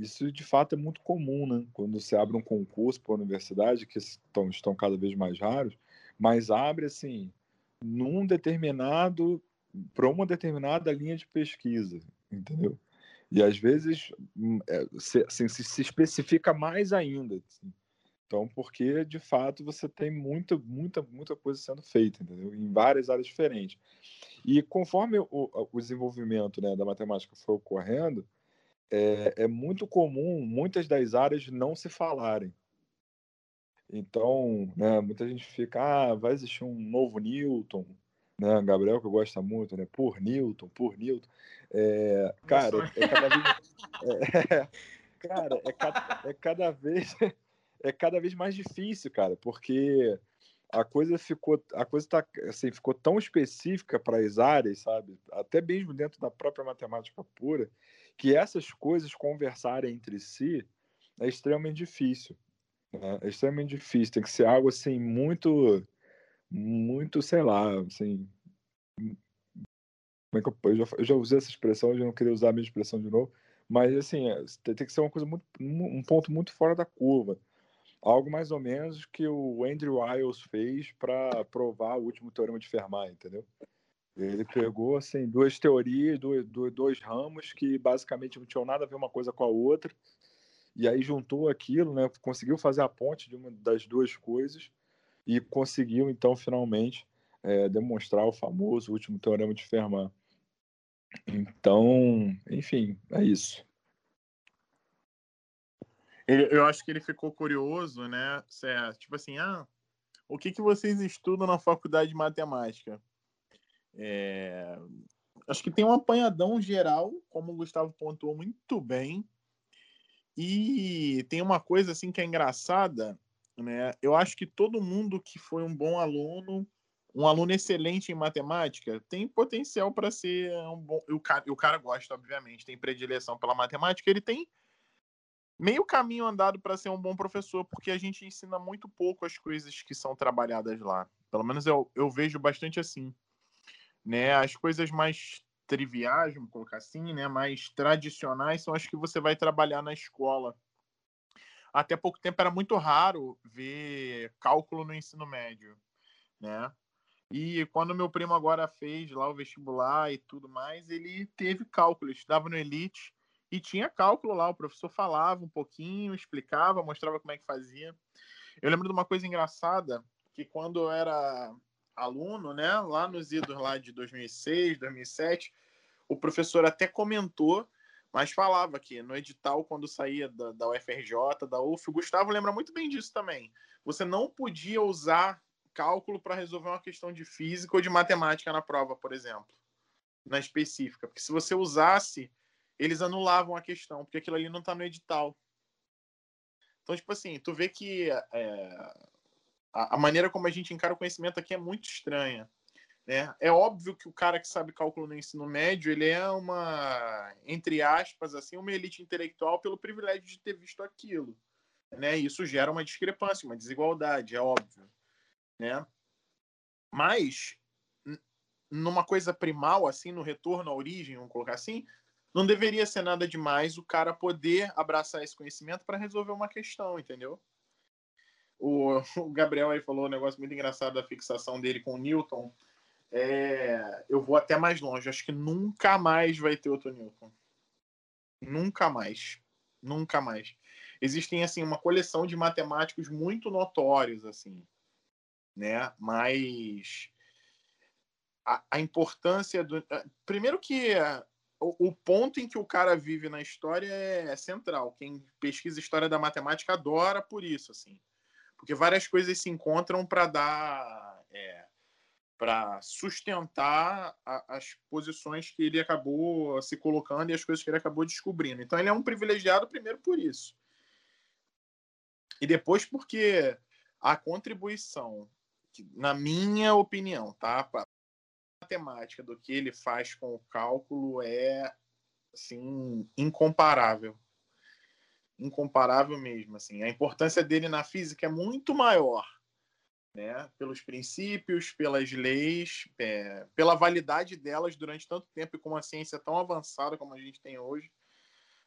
isso de fato é muito comum, né? Quando você abre um concurso para a universidade, que estão, estão cada vez mais raros, mas abre assim, num determinado, para uma determinada linha de pesquisa, entendeu? E às vezes hum, é, se, assim, se, especifica mais ainda. Assim. Então, porque de fato você tem muita, muita, muita coisa sendo feita, entendeu? Em várias áreas diferentes. E conforme o, o desenvolvimento né, da matemática foi ocorrendo, é, é muito comum muitas das áreas não se falarem. Então, né, muita gente fica, ah, vai existir um novo Newton, né? Gabriel que gosta muito, né? Por Newton, por Newton. É, cara, é cada vez, é, cara, é cada, é cada vez é cada vez mais difícil, cara, porque a coisa ficou a coisa tá assim ficou tão específica para as áreas, sabe? Até mesmo dentro da própria matemática pura, que essas coisas conversarem entre si é extremamente difícil. Né? É extremamente difícil. Tem que ser algo assim muito muito, sei lá, assim. Como é que eu, eu, já, eu já usei essa expressão, eu não queria usar a minha expressão de novo, mas assim, é, tem que ser uma coisa muito, um ponto muito fora da curva. algo mais ou menos que o Andrew Wiles fez para provar o último teorema de Fermat, entendeu? Ele pegou assim duas teorias, dois, dois ramos que basicamente não tinham nada a ver uma coisa com a outra, e aí juntou aquilo, né? Conseguiu fazer a ponte de uma das duas coisas e conseguiu então finalmente é, demonstrar o famoso último teorema de Fermat. Então, enfim, é isso. eu acho que ele ficou curioso, né? Certo. Tipo assim, ah, o que, que vocês estudam na faculdade de matemática? É... Acho que tem um apanhadão geral, como o Gustavo pontuou muito bem. E tem uma coisa assim que é engraçada, né? Eu acho que todo mundo que foi um bom aluno, um aluno excelente em matemática, tem potencial para ser um bom. O cara, o cara gosta, obviamente, tem predileção pela matemática, ele tem meio caminho andado para ser um bom professor, porque a gente ensina muito pouco as coisas que são trabalhadas lá. Pelo menos eu, eu vejo bastante assim né? As coisas mais triviais, vamos colocar assim, né? Mais tradicionais são as que você vai trabalhar na escola. Até pouco tempo era muito raro ver cálculo no ensino médio, né? E quando meu primo agora fez lá o vestibular e tudo mais, ele teve cálculo, estudava no Elite e tinha cálculo lá. O professor falava um pouquinho, explicava, mostrava como é que fazia. Eu lembro de uma coisa engraçada, que quando eu era aluno, né, lá nos idos lá de 2006, 2007, o professor até comentou, mas falava que no edital, quando saía da, da UFRJ, da UF, o Gustavo lembra muito bem disso também. Você não podia usar cálculo para resolver uma questão de física ou de matemática na prova, por exemplo, na específica. Porque se você usasse, eles anulavam a questão, porque aquilo ali não está no edital. Então, tipo assim, tu vê que é, a, maneira como a gente encara o conhecimento aqui é muito estranha. Né? É óbvio que o cara que sabe cálculo no ensino médio, ele é uma, entre aspas, assim, uma elite intelectual pelo privilégio de ter visto aquilo. Né? Isso gera uma discrepância, uma desigualdade, é óbvio. Né? Mas, numa coisa primal, assim, no retorno à origem, vamos colocar assim, não deveria ser nada demais o cara poder abraçar esse conhecimento para resolver uma questão, entendeu? O, o, Gabriel aí falou um negócio muito engraçado da fixação dele com o Newton. É, eu vou até mais longe. Acho que nunca mais vai ter outro Newton. Nunca mais. Nunca mais. Existem assim uma coleção de matemáticos muito notórios assim, né? Mas a, a importância do primeiro que o, o, ponto em que o cara vive na história é, é central. Quem pesquisa história da matemática adora por isso assim porque várias coisas se encontram para dar é, para sustentar a, as posições que ele acabou se colocando e as coisas que ele acabou descobrindo. Então ele é um privilegiado primeiro por isso. E depois porque a contribuição, na minha opinião, tá, a matemática do que ele faz com o cálculo é assim incomparável incomparável mesmo. Assim, a importância dele na física é muito maior, né? Pelos princípios, pelas leis, é, pela validade delas durante tanto tempo e com uma ciência tão avançada como a gente tem hoje.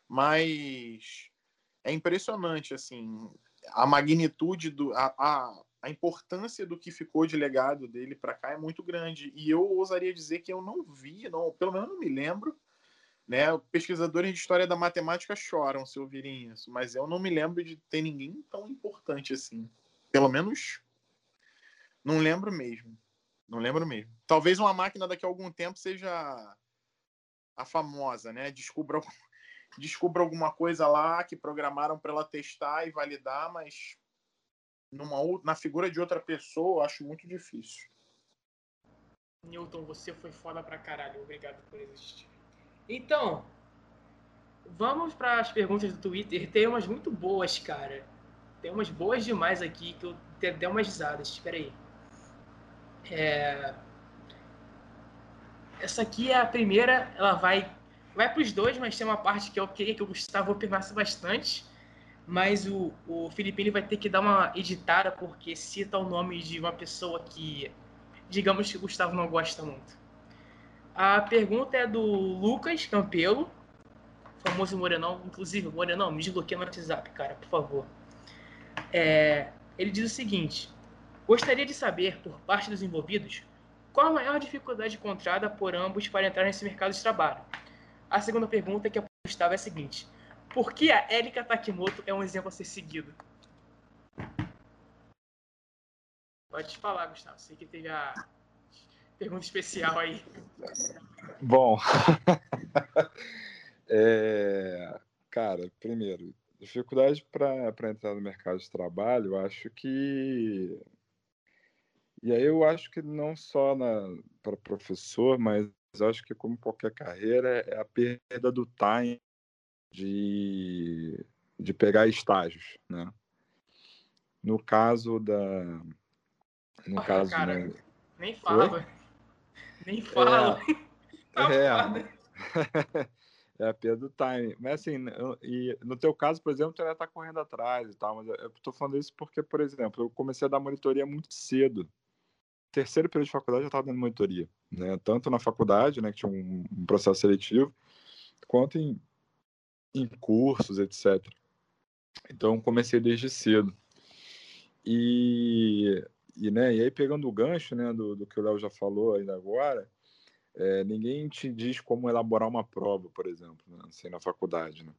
Mas é impressionante, assim, a magnitude do, a, a, a importância do que ficou de legado dele para cá é muito grande. E eu ousaria dizer que eu não vi, não, pelo menos não me lembro né? Pesquisadores de história da matemática choram se ouvirem isso, mas eu não me lembro de ter ninguém tão importante assim. Pelo menos não lembro mesmo. Não lembro mesmo. Talvez uma máquina daqui a algum tempo seja a famosa, né? Descubra, descubra alguma coisa lá que programaram para ela testar e validar, mas numa, na figura de outra pessoa eu acho muito difícil. Newton, você foi foda pra caralho. Obrigado por existir. Então, vamos para as perguntas do Twitter. Tem umas muito boas, cara. Tem umas boas demais aqui que eu dei umas risadas. Espera aí. É... Essa aqui é a primeira, ela vai vai para os dois, mas tem uma parte que eu queria que o Gustavo observasse bastante. Mas o, o ele vai ter que dar uma editada porque cita o nome de uma pessoa que, digamos que o Gustavo não gosta muito. A pergunta é do Lucas Campelo, famoso Morenão. Inclusive, Morenão, me desbloqueia no WhatsApp, cara, por favor. É, ele diz o seguinte: gostaria de saber, por parte dos envolvidos, qual a maior dificuldade encontrada por ambos para entrar nesse mercado de trabalho. A segunda pergunta que eu postava é a seguinte: por que a Erika Takimoto é um exemplo a ser seguido? Pode falar, Gustavo. Sei que teve a pergunta especial aí. Bom, é, cara, primeiro, dificuldade para entrar no mercado de trabalho, eu acho que. E aí eu acho que não só para professor, mas acho que como qualquer carreira, é a perda do time de, de pegar estágios, né? No caso da... No ah, caso, cara, né? Nem fala. Nem fala. É, tá é, é a perda do time. Mas assim, e no teu caso, por exemplo, tu ainda tá correndo atrás e tal, mas eu tô falando isso porque, por exemplo, eu comecei a dar monitoria muito cedo. Terceiro período de faculdade eu já estava dando monitoria, né? Tanto na faculdade, né, que tinha um, um processo seletivo, quanto em, em cursos, etc. Então comecei desde cedo. E, e, né, e aí pegando o gancho né, do, do que o Léo já falou ainda agora, é, ninguém te diz como elaborar uma prova, por exemplo, né, assim, na faculdade. Né?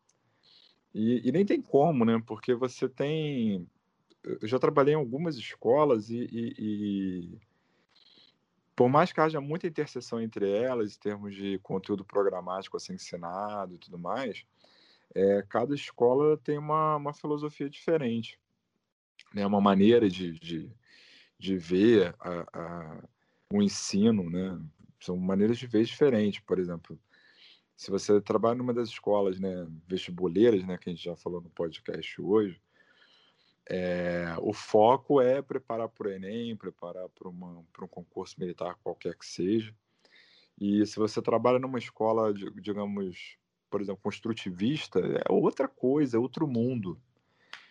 E, e, nem tem como, né? Porque você tem. Eu já trabalhei em algumas escolas e, e, e, por mais que haja muita interseção entre elas, em termos de conteúdo programático a ser ensinado e tudo mais, é, cada escola tem uma, uma filosofia diferente, né? uma maneira de, de, de ver a, a, o ensino, né? São maneiras de ver diferentes, por exemplo. Se você trabalha numa das escolas né, vestibuleiras, né, que a gente já falou no podcast hoje, é, o foco é preparar para o Enem, preparar para um concurso militar qualquer que seja. E se você trabalha numa escola, digamos, por exemplo, construtivista, é outra coisa, é outro mundo.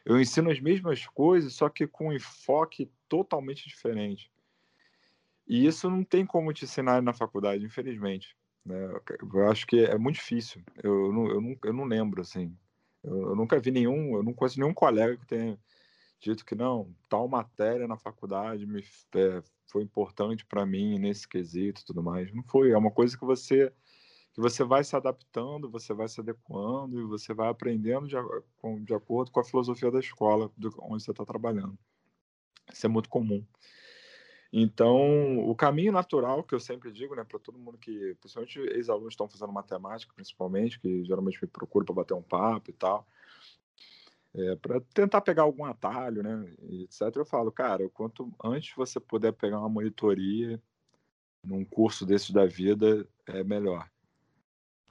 Eu ensino as mesmas coisas, só que com um enfoque totalmente diferente. E isso não tem como te ensinar na faculdade, infelizmente. Né? Eu acho que é muito difícil. Eu, não, eu, não, eu não lembro, assim. Eu, eu, nunca vi nenhum, eu não conheço nenhum colega que tenha dito que não, tal matéria na faculdade me, é, foi importante para mim nesse quesito e tudo mais. Não foi, é uma coisa que você que você vai se adaptando, você vai se adequando e você vai aprendendo de, de acordo com a filosofia da escola onde você está trabalhando. Isso é muito comum. Então, o caminho natural que eu sempre digo, né, para todo mundo que, principalmente ex-alunos estão fazendo matemática, principalmente, que geralmente me procuram para bater um papo e tal, é, para tentar pegar algum atalho, né, etc. Eu falo, cara, quanto antes você puder pegar uma monitoria num curso desses da vida, é melhor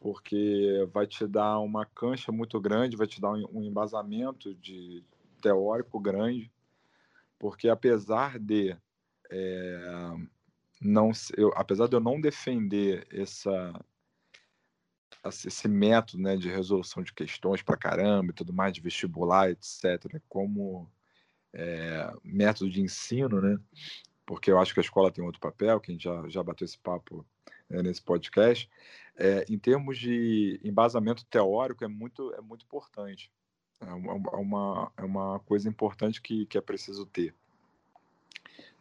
porque vai te dar uma cancha muito grande, vai te dar um embasamento de teórico grande, porque apesar de é, não eu, apesar de eu não defender essa esse método né, de resolução de questões para caramba e tudo mais, de vestibular, etc., como é, método de ensino, né? Porque eu acho que a escola tem outro papel, que a gente já, já bateu esse papo né, nesse podcast é, em termos de embasamento teórico, é muito, é muito importante. É uma, é uma, é coisa importante que, que é preciso ter.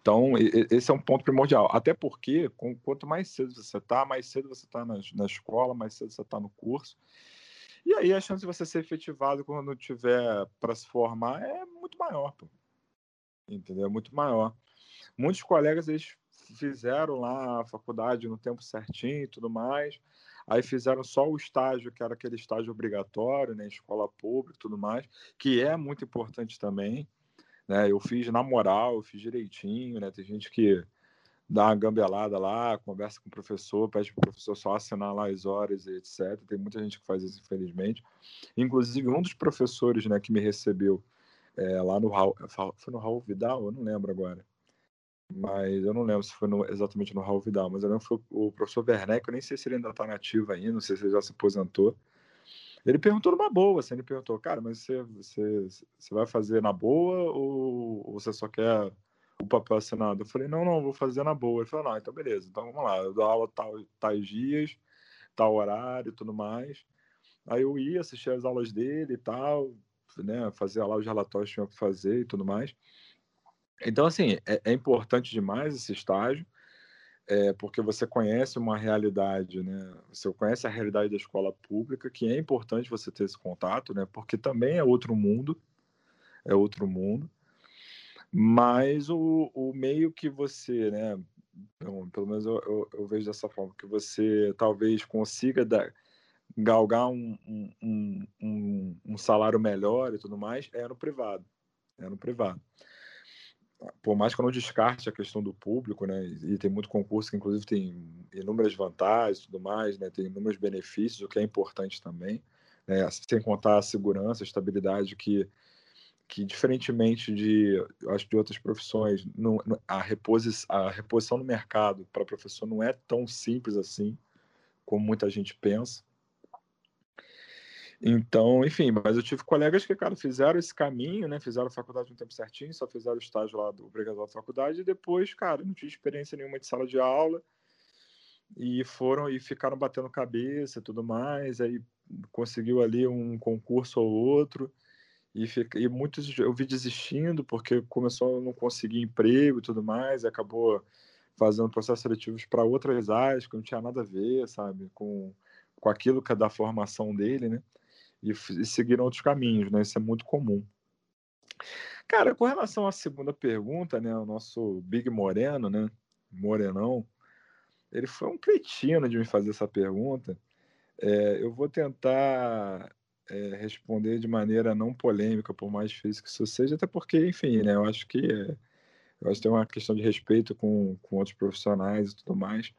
Então, esse é um ponto primordial. Até porque, quanto mais cedo você está, mais cedo você está na, na escola, mais cedo você está no curso. E aí a chance de você ser efetivado quando tiver para se formar é muito maior, pô. Entendeu? Muito maior. Muitos colegas, eles fizeram lá a faculdade no tempo certinho e tudo mais. Aí fizeram só o estágio, que era aquele estágio obrigatório, né, escola pública e tudo mais, que é muito importante também. Né? Eu fiz na moral, eu fiz direitinho, né? Tem gente que dá uma gambelada lá, conversa com o professor, pede para o professor só assinar lá as horas e etc. Tem muita gente que faz isso, infelizmente. Inclusive, um dos professores né, que me recebeu é, lá no Raul, foi no Raul Vidal, eu não lembro agora mas eu não lembro se foi no, exatamente no Raul Vidal, mas eu lembro que foi o professor Werneck, eu nem sei se ele ainda está nativo ainda, não sei se ele já se aposentou. Ele perguntou numa boa, assim, ele perguntou, cara, mas você, você, você vai fazer na boa ou, ou você só quer o papel assinado? Eu falei, não, não, vou fazer na boa. Ele falou, não, então beleza, então vamos lá, eu dou aula tal, tais dias, tal horário e tudo mais. Aí eu ia assistir as aulas dele e tal, né, fazia lá os relatórios que tinha que fazer e tudo mais. Então, assim, é, é importante demais esse estágio, é, porque você conhece uma realidade, né? Você conhece a realidade da escola pública, que é importante você ter esse contato, né? Porque também é outro mundo, é outro mundo. Mas o, o meio que você, né? Pelo, pelo menos eu, eu, eu, vejo dessa forma, que você talvez consiga dar, galgar um, um, um, um salário melhor e tudo mais, é no privado. É no privado por mais que eu não descarte a questão do público, né, e tem muito concurso que inclusive tem inúmeras vantagens e tudo mais, né, tem inúmeros benefícios, o que é importante também, né, sem contar a segurança, a estabilidade que que diferentemente de acho de outras profissões, não, a, reposi a reposição no mercado para professor não é tão simples assim como muita gente pensa. Então, enfim, mas eu tive colegas que, cara, fizeram esse caminho, né? Fizeram a faculdade no tempo certinho, só fizeram o estágio lá do obrigatório da faculdade e depois, cara, não tinha experiência nenhuma de sala de aula e foram e ficaram batendo cabeça e tudo mais, aí conseguiu ali um concurso ou outro e, fica, e muitos eu vi desistindo porque começou a não conseguir emprego e tudo mais, e acabou fazendo processos seletivos para outras áreas que não tinha nada a ver, sabe, com, com aquilo que é da formação dele, né? E, e seguiram outros caminhos, né? Isso é muito comum. Cara, com relação à segunda pergunta, né? O nosso Big Moreno, né? Morenão, ele foi um cretino de me fazer essa pergunta. É, eu vou tentar é, responder de maneira não polêmica, por mais difícil que isso seja, até porque, enfim, né? Eu acho que eu acho que tem uma questão de respeito com, com outros profissionais e tudo mais.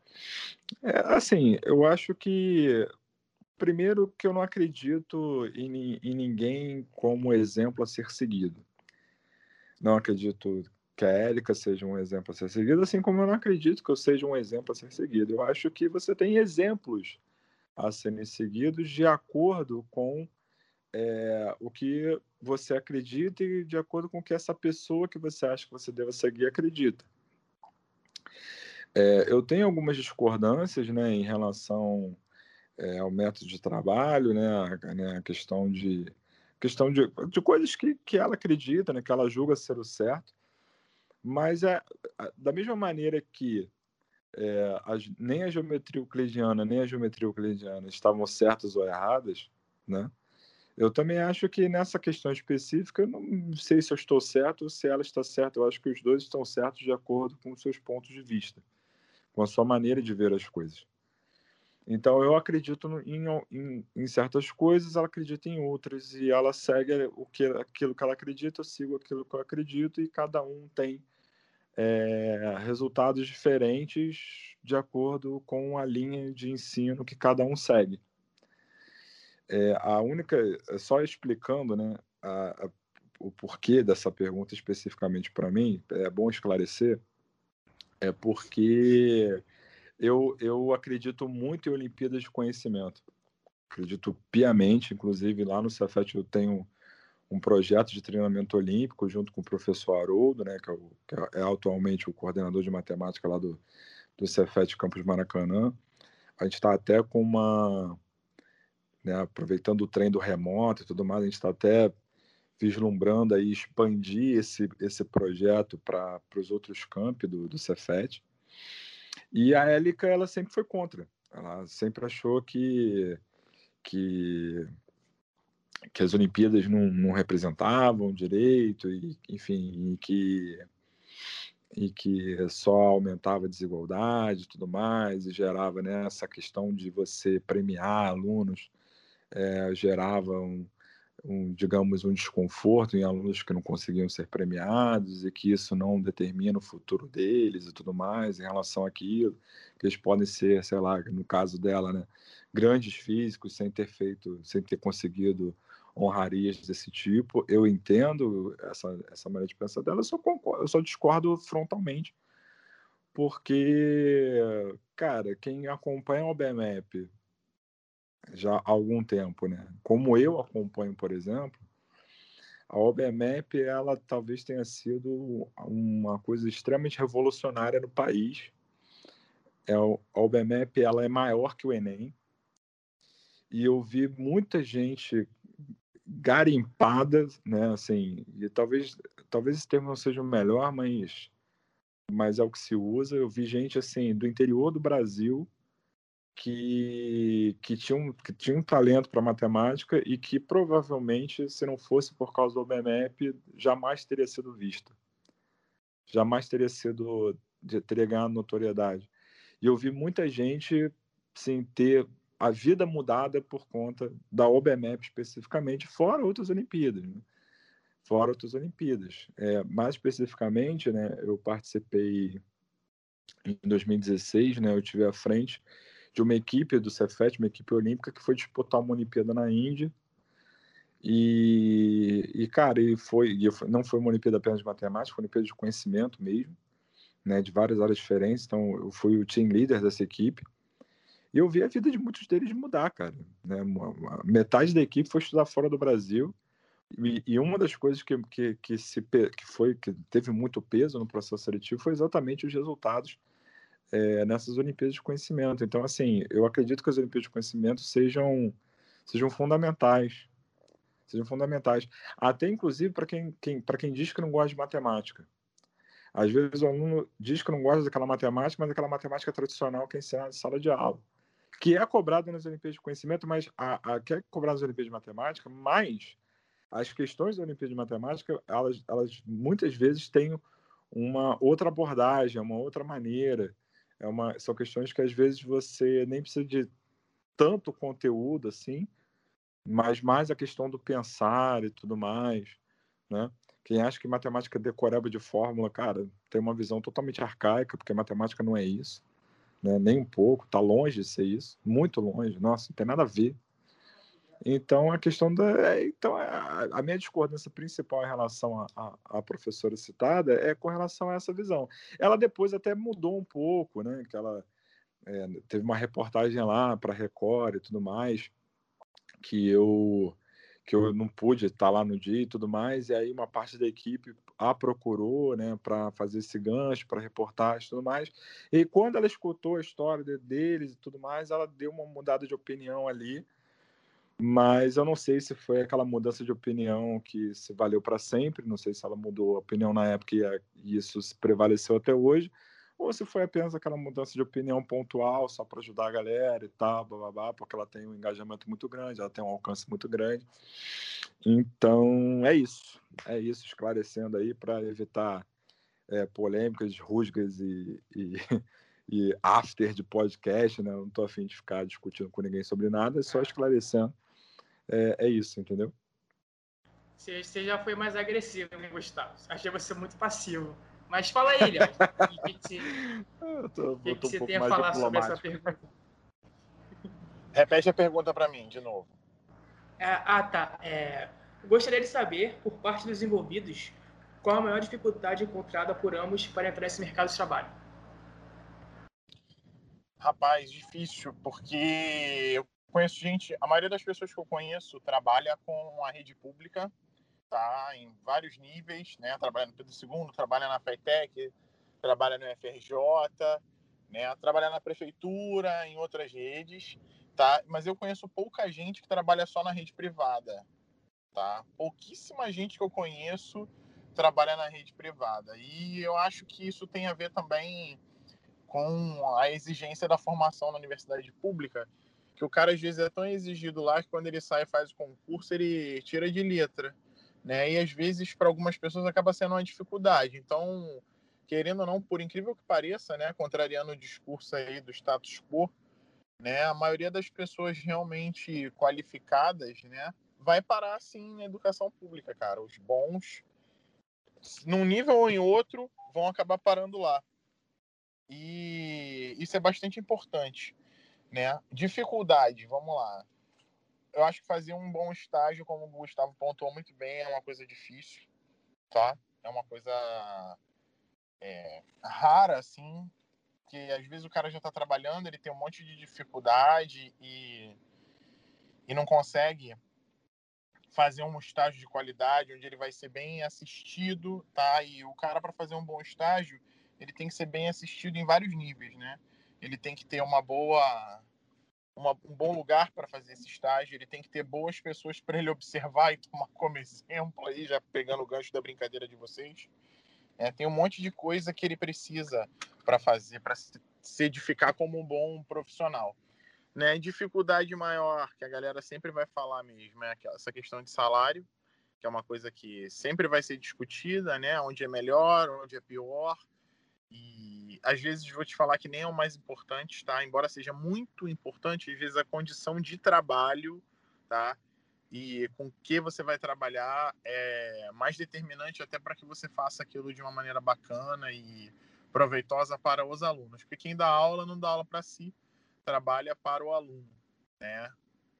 É, assim, eu acho que Primeiro, que eu não acredito em, em ninguém como exemplo a ser seguido. Não acredito que a Érica seja um exemplo a ser seguido, assim como eu não acredito que eu seja um exemplo a ser seguido. Eu acho que você tem exemplos a serem seguidos de acordo com é, o que você acredita e de acordo com o que essa pessoa que você acha que você deva seguir acredita. É, eu tenho algumas discordâncias né, em relação é, ao método de trabalho, né, a, né, a questão de questão de, de coisas que, que ela acredita, né, que ela julga ser o certo, mas é, da mesma maneira que é, nem a geometria euclidiana nem a geometria euclidiana estavam certas ou erradas, né? Eu também acho que nessa questão específica, eu não sei se eu estou certo ou se ela está certa. Eu acho que os dois estão certos de acordo com os seus pontos de vista, com a sua maneira de ver as coisas. Então eu acredito em, em, em, certas coisas, ela acredita em outras e ela segue o que aquilo que ela acredita, eu sigo aquilo que eu acredito e cada um tem é, resultados diferentes de acordo com a linha de ensino que cada um segue. É, a única, só explicando, né, a, a, o porquê dessa pergunta especificamente para mim, é bom esclarecer, é porque eu, eu acredito muito em Olimpíadas de Conhecimento. Acredito piamente, inclusive lá no Cefet eu tenho um projeto de treinamento olímpico junto com o professor Haroldo, né, que é, o, que é atualmente o coordenador de matemática lá do, do Cefet Campus Maracanã. A gente está até com uma. Né, aproveitando o trem do remoto e tudo mais, a gente está até vislumbrando aí expandir esse, esse projeto para os outros campi do, do Cefet. E a Élica, ela sempre foi contra. Ela sempre achou que, que, que as Olimpíadas não, não representavam direito, e, enfim, e que, e que só aumentava a desigualdade e tudo mais, e gerava né, essa questão de você premiar alunos, é, gerava um, um, digamos, um desconforto em alunos que não conseguiam ser premiados e que isso não determina o futuro deles e tudo mais em relação àquilo, que eles podem ser, sei lá, no caso dela, né, grandes físicos sem ter feito, sem ter conseguido honrarias desse tipo. Eu entendo essa, essa maneira de pensar dela, eu só, concordo, eu só discordo frontalmente, porque, cara, quem acompanha o BMAP já há algum tempo, né? Como eu acompanho, por exemplo, a OBMAP ela talvez tenha sido uma coisa extremamente revolucionária no país. É, a OBMAP ela é maior que o Enem. E eu vi muita gente garimpada, né? Assim, e talvez, talvez esse termo não seja o melhor, mas, mas é o que se usa. Eu vi gente assim do interior do Brasil que, que, tinha, um, que tinha um talento para matemática e que provavelmente, se não fosse por causa do OBMEP, jamais teria sido vista. Jamais teria sido, teria ganhado notoriedade. E eu vi muita gente, sim, ter a vida mudada por conta da OBMEP especificamente, fora outras Olimpíadas. Né? Fora outras Olimpíadas. É, mais especificamente, né, eu participei em 2016, né, eu tive à frente de uma equipe do Cefet, uma equipe olímpica que foi disputar uma Olimpíada na Índia. E, e cara, e foi, não foi uma Olimpíada apenas de matemática, foi uma Olimpíada de conhecimento mesmo, né, de várias áreas diferentes. Então, eu fui o team leader dessa equipe. E eu vi a vida de muitos deles mudar, cara. Né? Metade da equipe foi estudar fora do Brasil. E, e uma das coisas que, que, que, se, que foi que teve muito peso no processo seletivo foi exatamente os resultados é, nessas Olimpíadas de Conhecimento. Então, assim, eu acredito que as Olimpíadas de Conhecimento sejam, sejam fundamentais. Sejam fundamentais. Até, inclusive, para quem, quem, quem diz que não gosta de matemática. Às vezes o aluno diz que não gosta daquela matemática, mas aquela matemática tradicional que é ensinada em sala de aula que é cobrado nas Olimpíadas de Conhecimento, mas a, a, que é cobrado nas Olimpíadas de Matemática, mas as questões da Olimpíada de Matemática, elas, elas muitas vezes têm uma outra abordagem, uma outra maneira. É uma, são questões que às vezes você nem precisa de tanto conteúdo assim, mas mais a questão do pensar e tudo mais, né? Quem acha que matemática é decoreba de fórmula, cara, tem uma visão totalmente arcaica, porque matemática não é isso né? nem um pouco, está longe de ser isso, muito longe, nossa, não tem nada a ver. Então, a questão da. É, então, é, a, a, minha discordância principal em relação à professora citada é com relação a essa visão. Ela depois até mudou um pouco, né? Que ela é, teve uma reportagem lá para Record e tudo mais, que eu que eu não pude estar lá no dia e tudo mais, e aí uma parte da equipe a procurou, né, para fazer esse gancho, para reportagem e tudo mais. E quando ela escutou a história deles e tudo mais, ela deu uma mudada de opinião ali, mas eu não sei se foi aquela mudança de opinião que se valeu para sempre, não sei se ela mudou a opinião na época e isso prevaleceu até hoje, ou se foi apenas aquela mudança de opinião pontual só para ajudar a galera e tal, blá, porque ela tem um engajamento muito grande, ela tem um alcance muito grande. Então, é isso. É isso, esclarecendo aí para evitar é, polêmicas, rusgas e, e, e, after de podcast, né? Eu não estou afim de ficar discutindo com ninguém sobre nada, é só esclarecendo. É, é isso, entendeu? Você, você já foi mais agressivo, né, Gustavo? Achei você muito passivo. Mas fala aí, Léo. O que, que, você, que, que você tem a falar sobre essa pergunta? Repete a pergunta para mim, de novo. É, ah, tá. É, gostaria de saber, por parte dos envolvidos, qual a maior dificuldade encontrada por ambos para entrar nesse mercado de trabalho? Rapaz, difícil, porque eu conheço gente, a maioria das pessoas que eu conheço trabalha com a rede pública tá em vários níveis, né? Trabalha no Pedro II, trabalha na FETEC, trabalha no FRJ, né? Trabalha na prefeitura, em outras redes, tá? Mas eu conheço pouca gente que trabalha só na rede privada, tá? Pouquíssima gente que eu conheço trabalha na rede privada. E eu acho que isso tem a ver também com a exigência da formação na universidade pública, que o cara às vezes é tão exigido lá que quando ele sai e faz o concurso, ele tira de letra né? E às vezes para algumas pessoas acaba sendo uma dificuldade. Então, querendo ou não, por incrível que pareça, né, contrariando o discurso aí do status quo, né, a maioria das pessoas realmente qualificadas, né, vai parar assim na educação pública, cara. Os bons, num nível ou em outro, vão acabar parando lá. E isso é bastante importante, né? Dificuldade, vamos lá eu acho que fazer um bom estágio, como o Gustavo pontuou muito bem, é uma coisa difícil, tá? É uma coisa é, rara, assim, que às vezes o cara já está trabalhando, ele tem um monte de dificuldade e, e não consegue fazer um estágio de qualidade, onde ele vai ser bem assistido, tá? E o cara, para fazer um bom estágio, ele tem que ser bem assistido em vários níveis, né? Ele tem que ter uma boa uma, um bom lugar para fazer esse estágio, ele tem que ter boas pessoas para ele observar e tomar como exemplo aí, já pegando o gancho da brincadeira de vocês. É, tem um monte de coisa que ele precisa para fazer, para se, edificar como um bom profissional. Né? Dificuldade maior, que a galera sempre vai falar mesmo, é essa questão de salário, que é uma coisa que sempre vai ser discutida, né? Onde é melhor, onde é pior. E às vezes vou te falar que nem é o mais importante, tá? Embora seja muito importante, às vezes a condição de trabalho, tá? E com que você vai trabalhar é mais determinante até para que você faça aquilo de uma maneira bacana e proveitosa para os alunos. Porque quem dá aula não dá aula para si, trabalha para o aluno, né?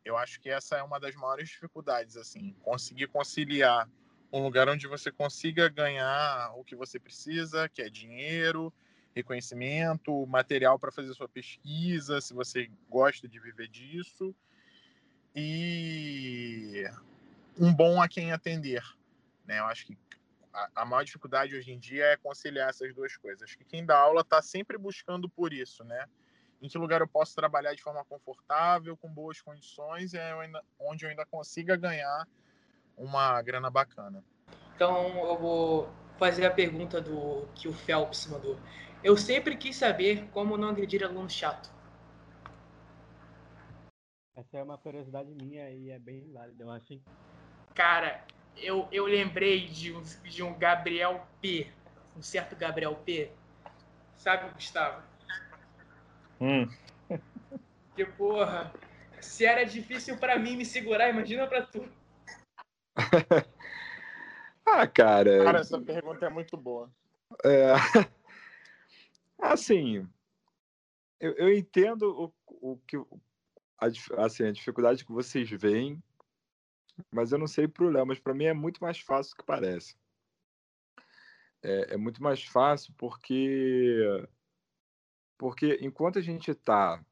Eu acho que essa é uma das maiores dificuldades, assim, conseguir conciliar um lugar onde você consiga ganhar o que você precisa, que é dinheiro, reconhecimento, material para fazer sua pesquisa, se você gosta de viver disso, e um bom a quem atender. Né? Eu acho que a, maior dificuldade hoje em dia é conciliar essas duas coisas. Acho que quem dá aula está sempre buscando por isso, né? Em que lugar eu posso trabalhar de forma confortável, com boas condições, é onde eu ainda consiga ganhar uma grana bacana. Então eu vou fazer a pergunta do que o Phelps mandou. Eu sempre quis saber como não agredir aluno chato. Essa é uma curiosidade minha e é bem válida, eu acho. Hein? Cara, eu, eu lembrei de um, de um Gabriel P. Um certo Gabriel P. Sabe, Gustavo? Hum. Que porra. Se era difícil para mim me segurar, imagina para tu. ah, cara. Cara, essa pergunta é muito boa. É. Assim, eu, eu entendo o, o que a, assim, a dificuldade que vocês veem, mas eu não sei problema. Mas para mim é muito mais fácil do que parece. É, é muito mais fácil porque porque enquanto a gente está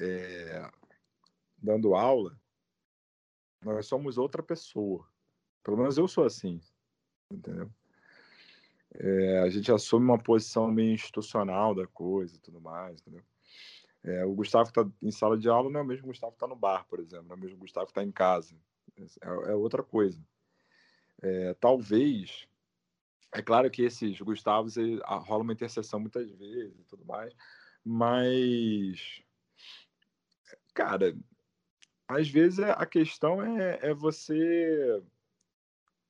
é, dando aula, nós somos outra pessoa. Pelo menos eu sou assim, entendeu? É, a gente assume uma posição meio institucional da coisa e tudo mais, entendeu? É, o Gustavo que está em sala de aula não é o mesmo Gustavo que está no bar, por exemplo, não é o mesmo Gustavo que está em casa. É, é outra coisa. É, talvez, é claro que esses Gustavos rola uma interseção muitas vezes e tudo mais, mas, cara, às vezes a questão é, é você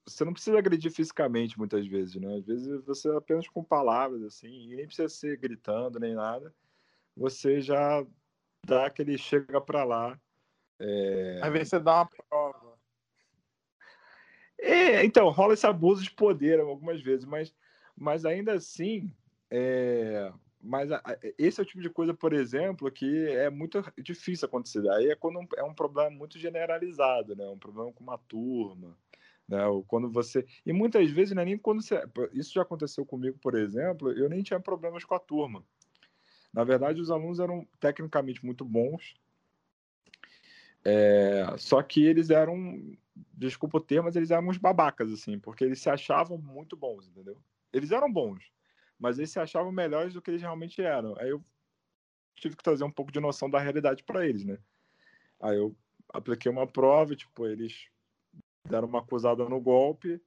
você não precisa agredir fisicamente muitas vezes, né? Às vezes você apenas com palavras, assim, e nem precisa ser gritando nem nada, você já dá aquele chega para lá. É... Às vezes você dá uma prova. É, então, rola esse abuso de poder algumas vezes, mas, mas ainda assim, é... mas a, esse é o tipo de coisa, por exemplo, que é muito difícil acontecer. Aí é quando é um problema muito generalizado, né? Um problema com uma turma né? Quando você e muitas vezes não é nem quando você isso já aconteceu comigo, por exemplo, eu nem tinha problemas com a turma. Na verdade, os alunos eram tecnicamente muito bons, é, só que eles eram, desculpa o termo, mas eles eram uns babacas, assim, porque eles se achavam muito bons, entendeu? Eles eram bons, mas eles se achavam melhores do que eles realmente eram. Aí eu tive que trazer um pouco de noção da realidade para eles, né? Aí eu apliquei uma prova, tipo, eles deram uma acusada no golpe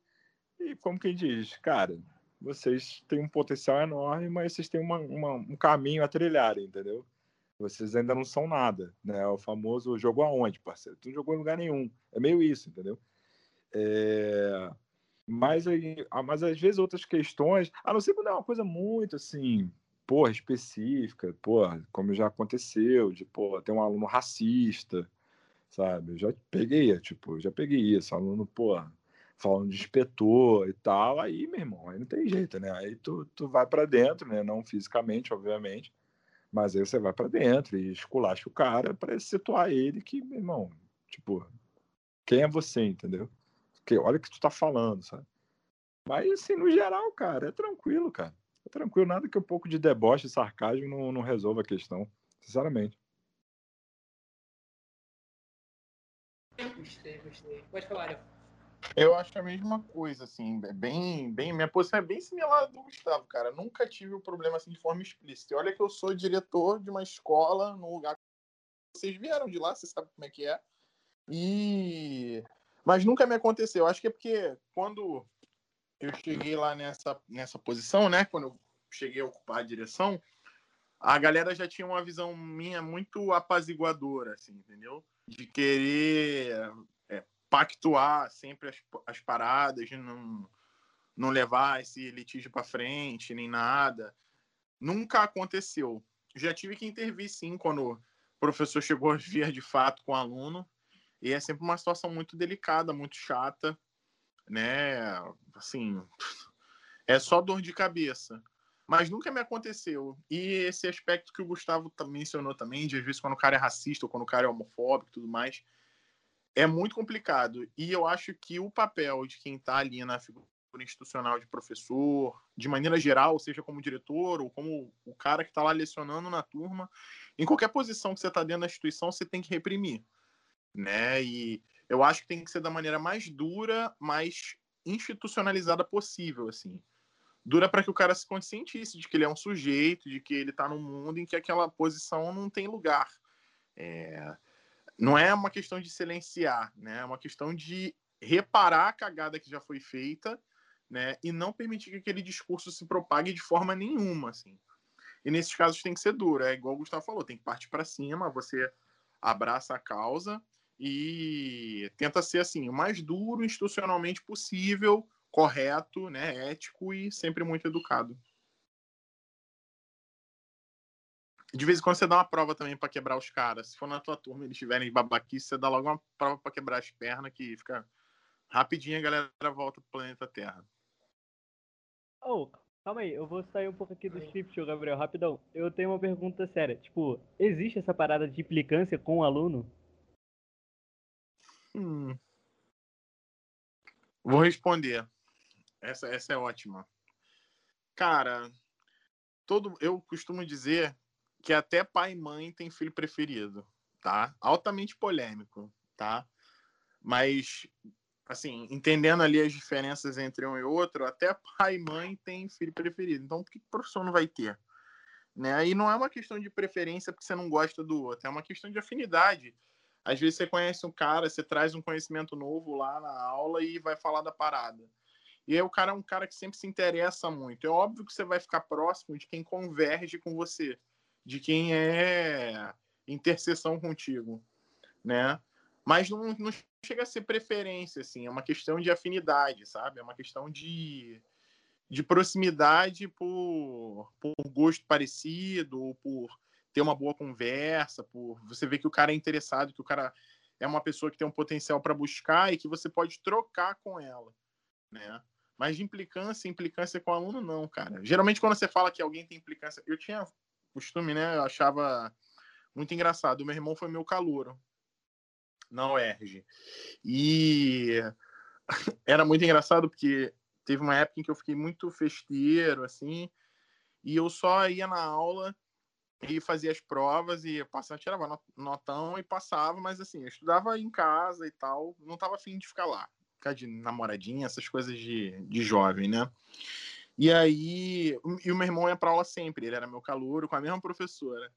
e como quem diz, cara, vocês têm um potencial enorme, mas vocês têm uma, uma, um caminho a trilhar, entendeu? Vocês ainda não são nada, né? O famoso jogou aonde, parceiro? Tu não jogou em lugar nenhum. É meio isso, entendeu? É... Mas, ah, mas às vezes outras questões, a não ser quando é uma coisa muito assim, porra, específica, porra, como já aconteceu, de, porra, ter um aluno racista, sabe? Eu já peguei, tipo, já peguei isso, aluno, pô, falando de inspetor e tal, aí, meu irmão, aí não tem jeito, né? Aí tu, tu vai para dentro, né? Não fisicamente, obviamente, mas aí você vai para dentro e esculacha o cara para situar ele que, meu irmão, tipo, quem é você, entendeu? Porque olha o que tu tá falando, sabe? Mas, assim, no geral, cara, é tranquilo, cara. É tranquilo, nada que um pouco de deboche e sarcasmo não, não resolva a questão, sinceramente. Gostei, gostei. Pode falar. Eu acho a mesma coisa, assim, é bem, bem, minha posição é bem similar à do Gustavo, cara. Nunca tive o um problema assim de forma explícita. E olha que eu sou diretor de uma escola num lugar vocês vieram de lá, vocês sabem como é que é. E mas nunca me aconteceu. Acho que é porque quando eu cheguei lá nessa, nessa posição, né? Quando eu cheguei a ocupar a direção, a galera já tinha uma visão minha muito apaziguadora, assim, entendeu? De querer é, pactuar sempre as, as paradas, de não, não levar esse litígio para frente, nem nada. Nunca aconteceu. Já tive que intervir, sim, quando o professor chegou a vir de fato com o aluno. E é sempre uma situação muito delicada, muito chata, né? Assim, é só dor de cabeça. Mas nunca me aconteceu. E esse aspecto que o Gustavo mencionou também, de às vezes quando o cara é racista ou quando o cara é homofóbico e tudo mais, é muito complicado. E eu acho que o papel de quem está ali na figura institucional de professor, de maneira geral, seja como diretor ou como o cara que está lá lecionando na turma, em qualquer posição que você está dentro da instituição, você tem que reprimir né? E eu acho que tem que ser da maneira mais dura, mais institucionalizada possível, assim. Dura para que o cara se conscientize de que ele é um sujeito, de que ele está num mundo em que aquela posição não tem lugar. É... Não é uma questão de silenciar, né? É uma questão de reparar a cagada que já foi feita, né? E não permitir que aquele discurso se propague de forma nenhuma, assim. E nesses casos tem que ser duro, é igual o Gustavo falou, tem que partir para cima, você abraça a causa e tenta ser assim o mais duro institucionalmente possível, correto, né, ético e sempre muito educado. De vez em quando você dá uma prova também para quebrar os caras. Se for na tua turma eles tiverem babaquice, você dá logo uma prova para quebrar as pernas que fica rapidinho a galera volta pro planeta Terra. Oh, calma aí, eu vou sair um pouco aqui do script, Gabriel, rapidão. Eu tenho uma pergunta séria. Tipo, existe essa parada de implicância com o aluno? Hum. Vou responder. Essa, essa é ótima. Cara, todo eu costumo dizer que até pai e mãe tem filho preferido, tá? Altamente polêmico, tá? Mas assim, entendendo ali as diferenças entre um e outro, até pai e mãe tem filho preferido. Então, que o professor não vai ter? Né? E não é uma questão de preferência porque você não gosta do outro, é uma questão de afinidade. Às vezes você conhece um cara, você traz um conhecimento novo lá na aula e vai falar da parada. E aí o cara é um cara que sempre se interessa muito. É óbvio que você vai ficar próximo de quem converge com você, de quem é interseção contigo, né? Mas não, não chega a ser preferência, assim, é uma questão de afinidade, sabe? É uma questão de, de proximidade por, por gosto parecido, ou por ter uma boa conversa, por você ver que o cara é interessado, que o cara é uma pessoa que tem um potencial para buscar e que você pode trocar com ela, né? Mas de implicância, implicância com o aluno, não, cara. Geralmente, quando você fala que alguém tem implicância. Eu tinha costume, né? Eu achava muito engraçado. O meu irmão foi meu calouro na UERJ. E era muito engraçado porque teve uma época em que eu fiquei muito festeiro, assim, e eu só ia na aula e fazia as provas e passava, tirava notão e passava, mas assim, eu estudava em casa e tal, não estava afim de ficar lá, ficar de namoradinha, essas coisas de, de jovem, né? E aí, e o meu irmão ia para aula sempre, ele era meu calouro, com a mesma professora.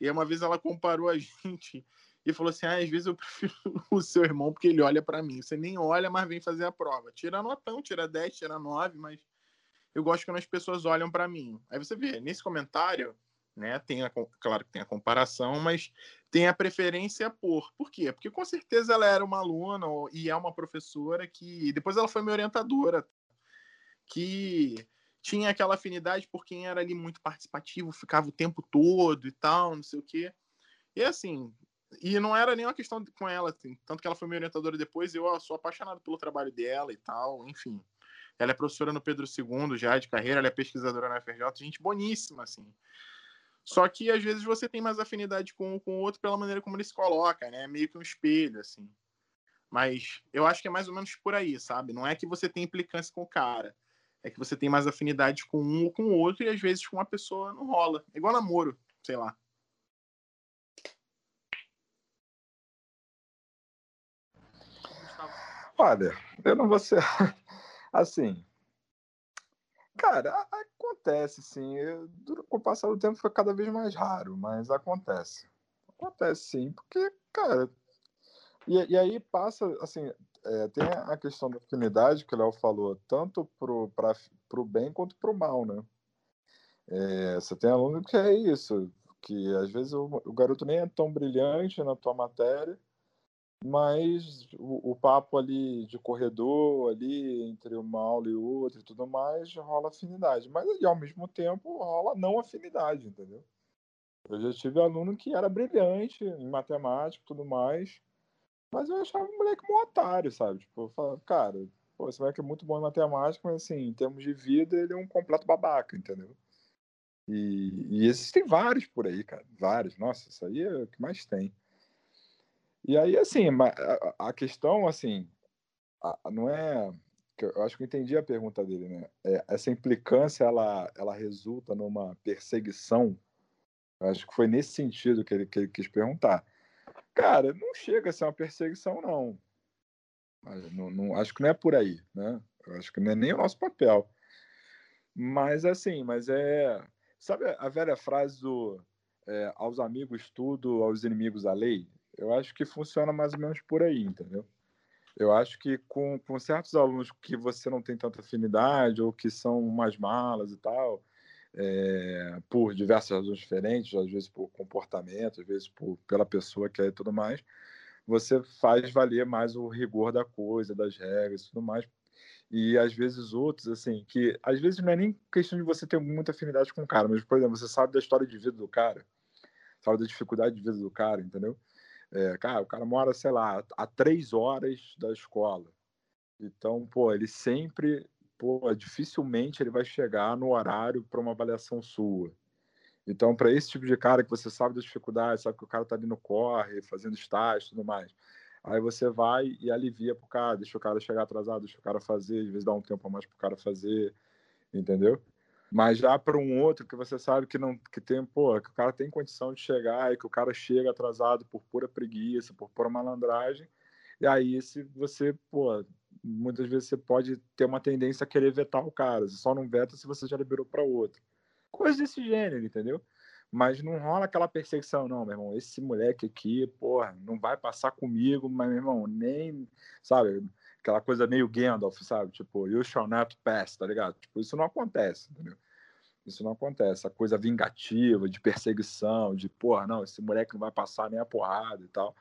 E uma vez ela comparou a gente e falou assim: ah, às vezes eu prefiro o seu irmão porque ele olha para mim. Você nem olha, mas vem fazer a prova. Tira notão, tira 10, tira 9, mas eu gosto quando as pessoas olham para mim. Aí você vê, nesse comentário, né? Tem a, claro que tem a comparação, mas tem a preferência por. Por quê? Porque com certeza ela era uma aluna e é uma professora que depois ela foi minha orientadora, que tinha aquela afinidade por quem era ali muito participativo, ficava o tempo todo e tal, não sei o quê. E assim, e não era nem uma questão com ela, assim, tanto que ela foi minha orientadora depois, eu sou apaixonado pelo trabalho dela e tal, enfim. Ela é professora no Pedro II já de carreira, ela é pesquisadora na FRJ, gente boníssima, assim. Só que às vezes você tem mais afinidade com, com o outro pela maneira como ele se coloca, né? Meio que um espelho, assim. Mas eu acho que é mais ou menos por aí, sabe? Não é que você tem implicância com o cara. É que você tem mais afinidade com um ou com o outro e às vezes com uma pessoa não rola. É igual namoro, sei lá. Olha, eu não vou ser. Assim, Cara, acontece, sim. Com o passar do tempo foi cada vez mais raro, mas acontece. Acontece sim, porque, cara. E, e aí passa, assim, é, tem a questão da afinidade que o Léo falou, tanto pro, pra, pro bem quanto pro mal, né? É, você tem aluno que é isso, que às vezes o, o, garoto nem é tão brilhante na tua matéria, mas o, o, papo ali de corredor, ali entre uma aula e outra e tudo mais, rola afinidade. Mas e ao mesmo tempo rola não afinidade, entendeu? Eu já tive aluno que era brilhante em matemática e tudo mais, mas eu achava o moleque um otário, sabe? Tipo, eu falava, cara, pô, esse moleque é muito bom em matemática, mas assim, em termos de vida, ele é um completo babaca, entendeu? E, e existem vários por aí, cara. Vários. Nossa, isso aí é o que mais tem. E aí, assim, a, questão, assim, não é. Eu acho que eu entendi a pergunta dele, né? É, essa implicância, ela, ela resulta numa perseguição. Eu acho que foi nesse sentido que ele, que ele quis perguntar. Cara, não chega a ser uma perseguição, não. não, não. Acho que não é por aí, né? Eu acho que não é nem o nosso papel. Mas, assim, mas é Sabe a velha frase do é, aos amigos tudo, aos inimigos a lei? Eu acho que funciona mais ou menos por aí, entendeu? Eu acho que com, com certos alunos que você não tem tanta afinidade ou que são mais malas e tal, é, por diversas razões diferentes, às vezes por comportamento, às vezes por, pela pessoa que é e tudo mais, você faz valer mais o rigor da coisa, das regras e tudo mais, e às vezes outros, assim, que às vezes não é nem questão de você ter muita afinidade com o cara, mas, por exemplo, você sabe da história de vida do cara, sabe da dificuldade de vida do cara, entendeu? É, cara, o cara mora, sei lá, a três horas da escola. Então, pô, ele sempre, pô, dificilmente ele vai chegar no horário para uma avaliação sua. Então, para esse tipo de cara que você sabe da dificuldade, sabe que o cara tá ali no corre, fazendo estágio e tudo mais, Aí você vai e alivia pro cara, deixa o cara chegar atrasado, deixa o cara fazer, às vezes dá um tempo a mais pro cara fazer, entendeu? Mas já para um outro que você sabe que não que tem, pô, que o cara tem condição de chegar e que o cara chega atrasado por pura preguiça, por pura malandragem, e aí se você, pô, muitas vezes você pode ter uma tendência a querer vetar o cara, você só não veta se você já liberou para outro. Coisas desse gênero, entendeu? Mas não rola aquela perseguição, não, meu irmão. Esse moleque aqui, porra, não vai passar comigo, mas, meu irmão, nem, sabe? Aquela coisa meio Gandalf, sabe? Tipo, you shall not pass, tá ligado? Tipo, isso não acontece, entendeu? Isso não acontece. A coisa vingativa, de perseguição, de, porra, não, esse moleque não vai passar nem a porrada e tal.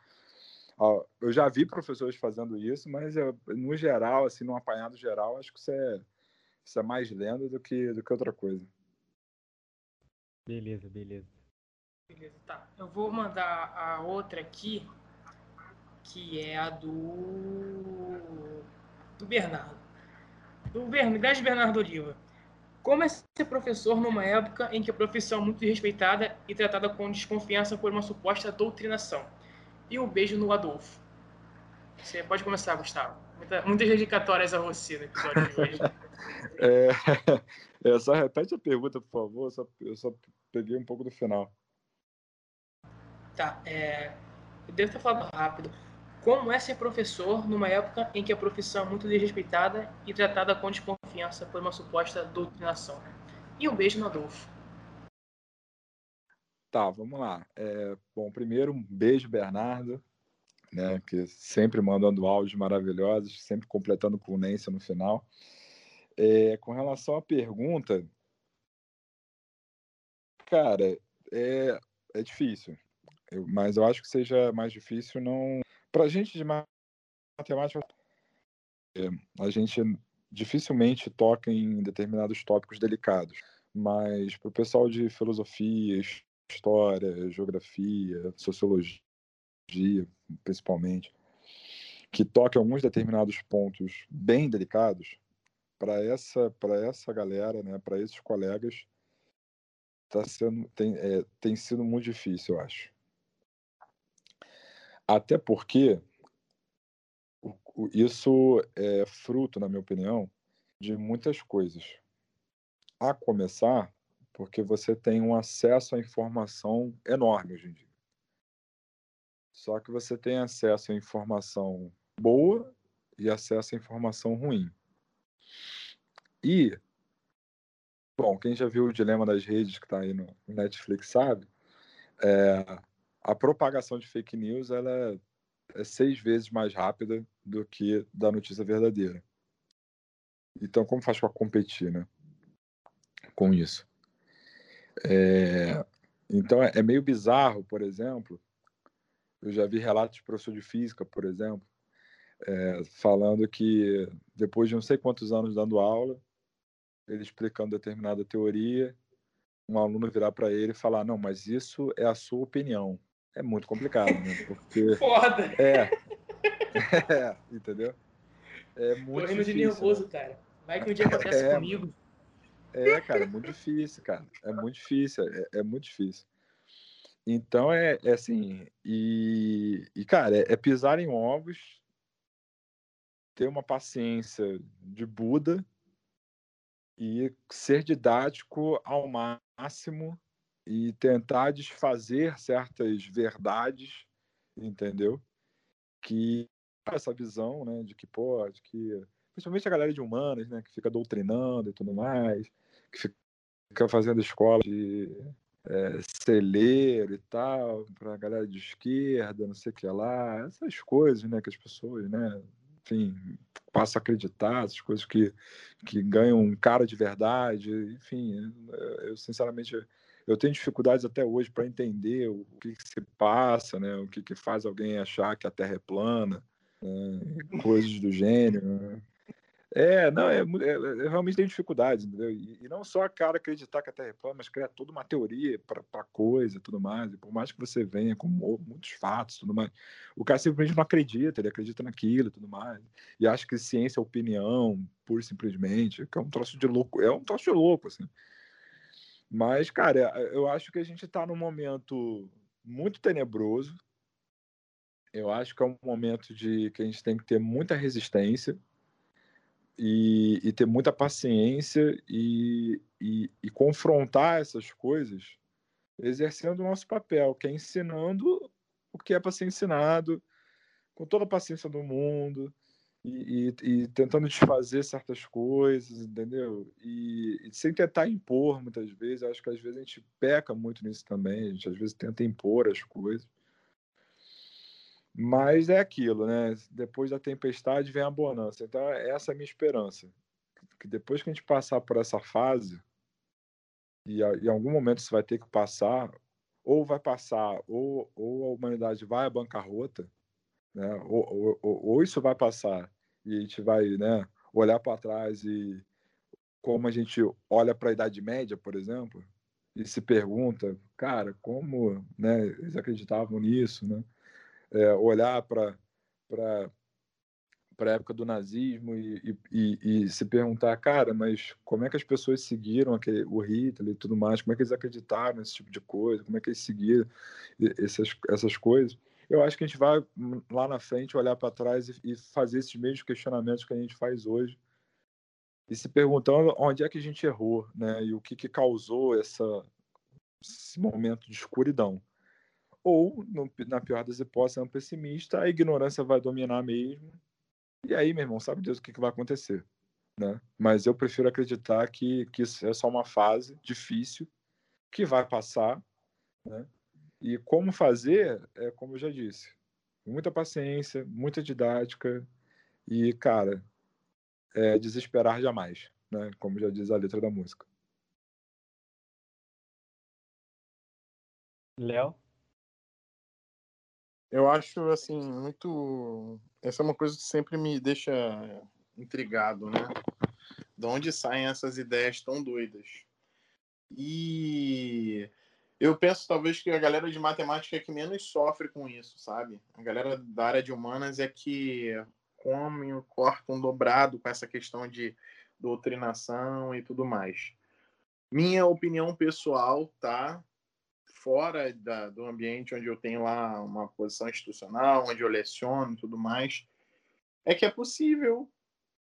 Eu já vi professores fazendo isso, mas eu, no geral, assim, no apanhado geral, acho que isso é, isso é mais lenda do que, do que outra coisa. Beleza, beleza. Beleza, tá. Eu vou mandar a outra aqui, que é a do. Do Bernardo. Do Bernardo, Bernardo Oliva. Como é ser professor numa época em que a profissão é muito respeitada e tratada com desconfiança por uma suposta doutrinação? E um beijo no Adolfo. Você pode começar, Gustavo. Muita, muitas dedicatórias a você no episódio de hoje. é, é, só repete a pergunta, por favor. Eu só, eu só peguei um pouco do final. Tá, é, eu devo estar falando rápido. Como é ser professor numa época em que a profissão é muito desrespeitada e tratada com desconfiança por uma suposta doutrinação? E um beijo no Adolfo. Tá, vamos lá. É, bom, primeiro, um beijo, Bernardo, né, que sempre mandando áudios maravilhosos, sempre completando com Nência no final. É, com relação à pergunta, Cara, é, é difícil. Eu, mas eu acho que seja mais difícil não. Para gente de matemática, é, a gente dificilmente toca em determinados tópicos delicados. Mas para o pessoal de filosofia, história, geografia, sociologia, principalmente, que toca alguns determinados pontos bem delicados, para essa, essa galera, né, para esses colegas, tá sendo, tem, é, tem sido muito difícil, eu acho. Até porque isso é fruto, na minha opinião, de muitas coisas. A começar, porque você tem um acesso à informação enorme hoje em dia. Só que você tem acesso à informação boa e acesso à informação ruim. E Bom, quem já viu o Dilema das Redes, que está aí no Netflix, sabe? É, a propagação de fake news ela é seis vezes mais rápida do que da notícia verdadeira. Então, como faz para competir, né? Com isso. É... Então, é meio bizarro, por exemplo. Eu já vi relatos de professor de física, por exemplo, é, falando que depois de não sei quantos anos dando aula, ele explicando determinada teoria, um aluno virar para ele e falar: Não, mas isso é a sua opinião. É muito complicado, né? Porque. Foda! É. é entendeu? É muito Tô rindo difícil, de nervoso, né? cara. Vai que um dia acontece É, comigo. É, cara, é muito difícil, cara. É muito difícil, é, é muito difícil. Então é, é assim, e, e cara, é, é pisar em ovos, ter uma paciência de Buda e ser didático ao máximo e tentar desfazer certas verdades, entendeu? Que essa visão, né, de que pô, de que principalmente a galera de humanas, né, que fica doutrinando e tudo mais, que fica fazendo escola de é, celeiro e tal, para a galera de esquerda, não sei o que lá, essas coisas, né, que as pessoas, né, enfim, passam a acreditar, essas coisas que, que ganham um cara de verdade, enfim, eu, sinceramente eu tenho dificuldades até hoje para entender o que, que, se passa, né, o que, que faz alguém achar que a Terra é plana, né, coisas do gênero. Né. É, não, é, é, eu realmente tenho dificuldades, entendeu? E, e, não só a cara acreditar que a Terra é plana, mas criar toda uma teoria para a coisa e tudo mais. E por mais que você venha com muitos fatos tudo mais, o cara simplesmente não acredita, ele acredita naquilo e tudo mais. E acha que ciência é opinião, pura e simplesmente, que é um troço de louco, é um troço de louco, assim. Mas, cara, eu acho que a gente está num momento muito tenebroso. Eu acho que é um momento de que a gente tem que ter muita resistência e, e ter muita paciência e, e, e, confrontar essas coisas exercendo o nosso papel, que é ensinando o que é para ser ensinado, com toda a paciência do mundo, e, e, tentando desfazer certas coisas, entendeu? E, sem tentar impor muitas vezes, acho que às vezes a gente peca muito nisso também, a gente às vezes tenta impor as coisas. Mas é aquilo, né? Depois da tempestade vem a bonança. Então, essa é a minha esperança. Que depois que a gente passar por essa fase, e em algum momento isso vai ter que passar, ou vai passar, ou, ou a humanidade vai à bancarrota, né? ou, ou, ou isso vai passar e a gente vai né, olhar para trás e como a gente olha para a Idade Média, por exemplo, e se pergunta, cara, como né, eles acreditavam nisso, né? é, olhar para a época do nazismo e, e, e, se perguntar, cara, mas como é que as pessoas seguiram aquele, o Hitler e tudo mais? Como é que eles acreditaram nesse tipo de coisa? Como é que eles seguiram essas, essas coisas? Eu acho que a gente vai hum, lá na frente olhar para trás e, e fazer esses mesmos questionamentos que a gente faz hoje e se perguntando onde é que a gente errou, né? E o que, que causou essa, esse momento de escuridão ou, no, na pior das hipóteses, é um pessimista, a ignorância vai dominar mesmo. E aí, meu irmão, sabe Deus o que, que vai acontecer. Né? Mas eu prefiro acreditar que, que isso é só uma fase difícil, que vai passar. Né? E como fazer, é como eu já disse, muita paciência, muita didática e, cara, é desesperar jamais, né? como já diz a letra da música. Léo? Eu acho, assim, muito. Essa é uma coisa que sempre me deixa intrigado, né? De onde saem essas ideias tão doidas? E eu penso, talvez, que a galera de matemática é que menos sofre com isso, sabe? A galera da área de humanas é que come, corta um dobrado com essa questão de doutrinação e tudo mais. Minha opinião pessoal, tá? fora da, do ambiente onde eu tenho lá uma posição institucional, onde eu leciono e tudo mais, é que é possível,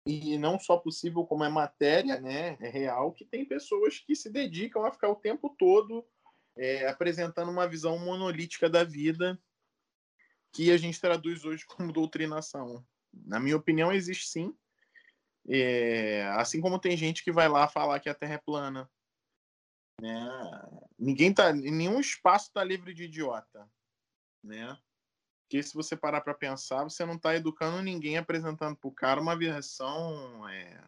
e não só possível, como é matéria, né, é real, que tem pessoas que se dedicam a ficar o tempo todo é, apresentando uma visão monolítica da vida que a gente traduz hoje como doutrinação. Na minha opinião, existe sim. É, assim como tem gente que vai lá falar que a Terra é plana, né? Ninguém tá, nenhum espaço está livre de idiota. né? Porque se você parar para pensar, você não está educando ninguém apresentando para o cara uma versão. É...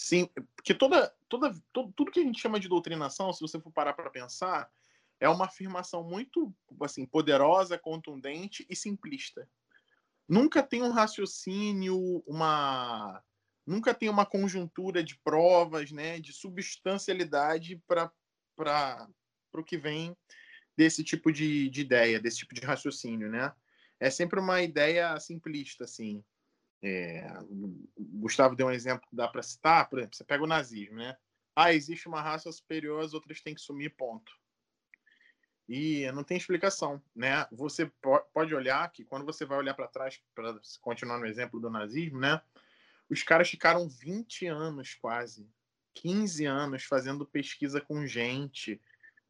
Sim, porque toda, toda, todo, tudo que a gente chama de doutrinação, se você for parar para pensar, é uma afirmação muito assim poderosa, contundente e simplista. Nunca tem um raciocínio, uma nunca tem uma conjuntura de provas, né, de substancialidade para o que vem desse tipo de, de ideia, desse tipo de raciocínio, né? É sempre uma ideia simplista, assim. É, Gustavo deu um exemplo que dá para citar, por exemplo, você pega o nazismo, né? Ah, existe uma raça superior, as outras têm que sumir, ponto. E não tem explicação, né? Você pode olhar que quando você vai olhar para trás, para continuar no exemplo do nazismo, né? Os caras ficaram 20 anos quase, 15 anos fazendo pesquisa com gente,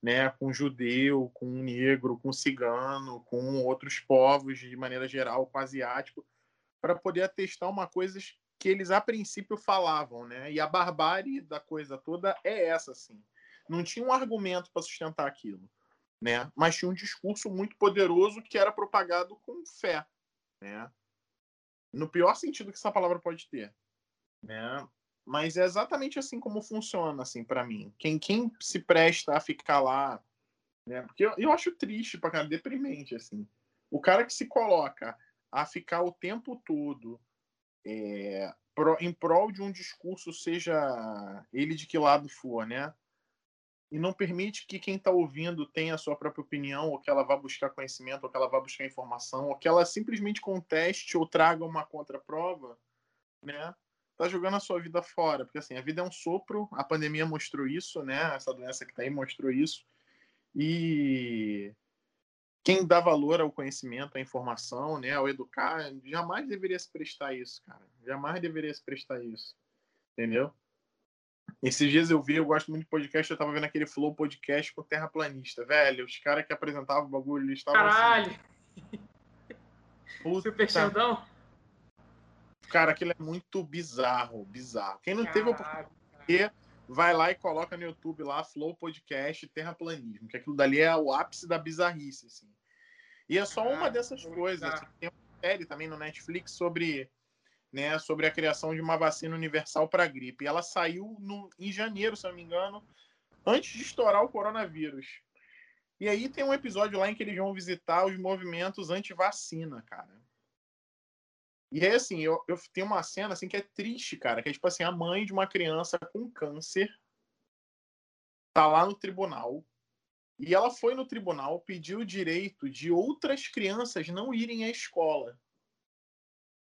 né, com judeu, com negro, com cigano, com outros povos de maneira geral, com asiático, para poder atestar uma coisa que eles a princípio falavam, né? E a barbárie da coisa toda é essa, assim. Não tinha um argumento para sustentar aquilo, né? Mas tinha um discurso muito poderoso que era propagado com fé, né? No pior sentido que essa palavra pode ter, né? Mas é exatamente assim como funciona, assim, para mim. Quem, quem se presta a ficar lá, né? Porque eu, eu acho triste para cara, deprimente, assim. O cara que se coloca a ficar o tempo todo é, em prol de um discurso, seja ele de que lado for, né? E não permite que quem está ouvindo tenha a sua própria opinião, ou que ela vá buscar conhecimento, ou que ela vá buscar informação, ou que ela simplesmente conteste ou traga uma contraprova, né? tá jogando a sua vida fora, porque assim, a vida é um sopro, a pandemia mostrou isso, né? Essa doença que tá aí mostrou isso. E quem dá valor ao conhecimento, à informação, né, ao educar, jamais deveria se prestar isso, cara. Jamais deveria se prestar isso. Entendeu? Esses dias eu vi, eu gosto muito de podcast, eu tava vendo aquele Flow podcast com terraplanista, velho. Os caras que apresentavam o bagulho, eles estavam assim. Caralho! Assim, Super Xandão? Cara, aquilo é muito bizarro, bizarro. Quem não Caraca. teve oportunidade, vai lá e coloca no YouTube lá, Flow Podcast Terraplanismo, que aquilo dali é o ápice da bizarrice, assim. E é só uma dessas coisas. Assim, tem uma série também no Netflix sobre, né, sobre a criação de uma vacina universal para gripe. E ela saiu no, em janeiro, se não me engano, antes de estourar o coronavírus. E aí tem um episódio lá em que eles vão visitar os movimentos anti-vacina, cara. E aí, assim, eu, eu tenho uma cena assim que é triste, cara, que é tipo assim, a mãe de uma criança com câncer tá lá no tribunal e ela foi no tribunal pedir o direito de outras crianças não irem à escola.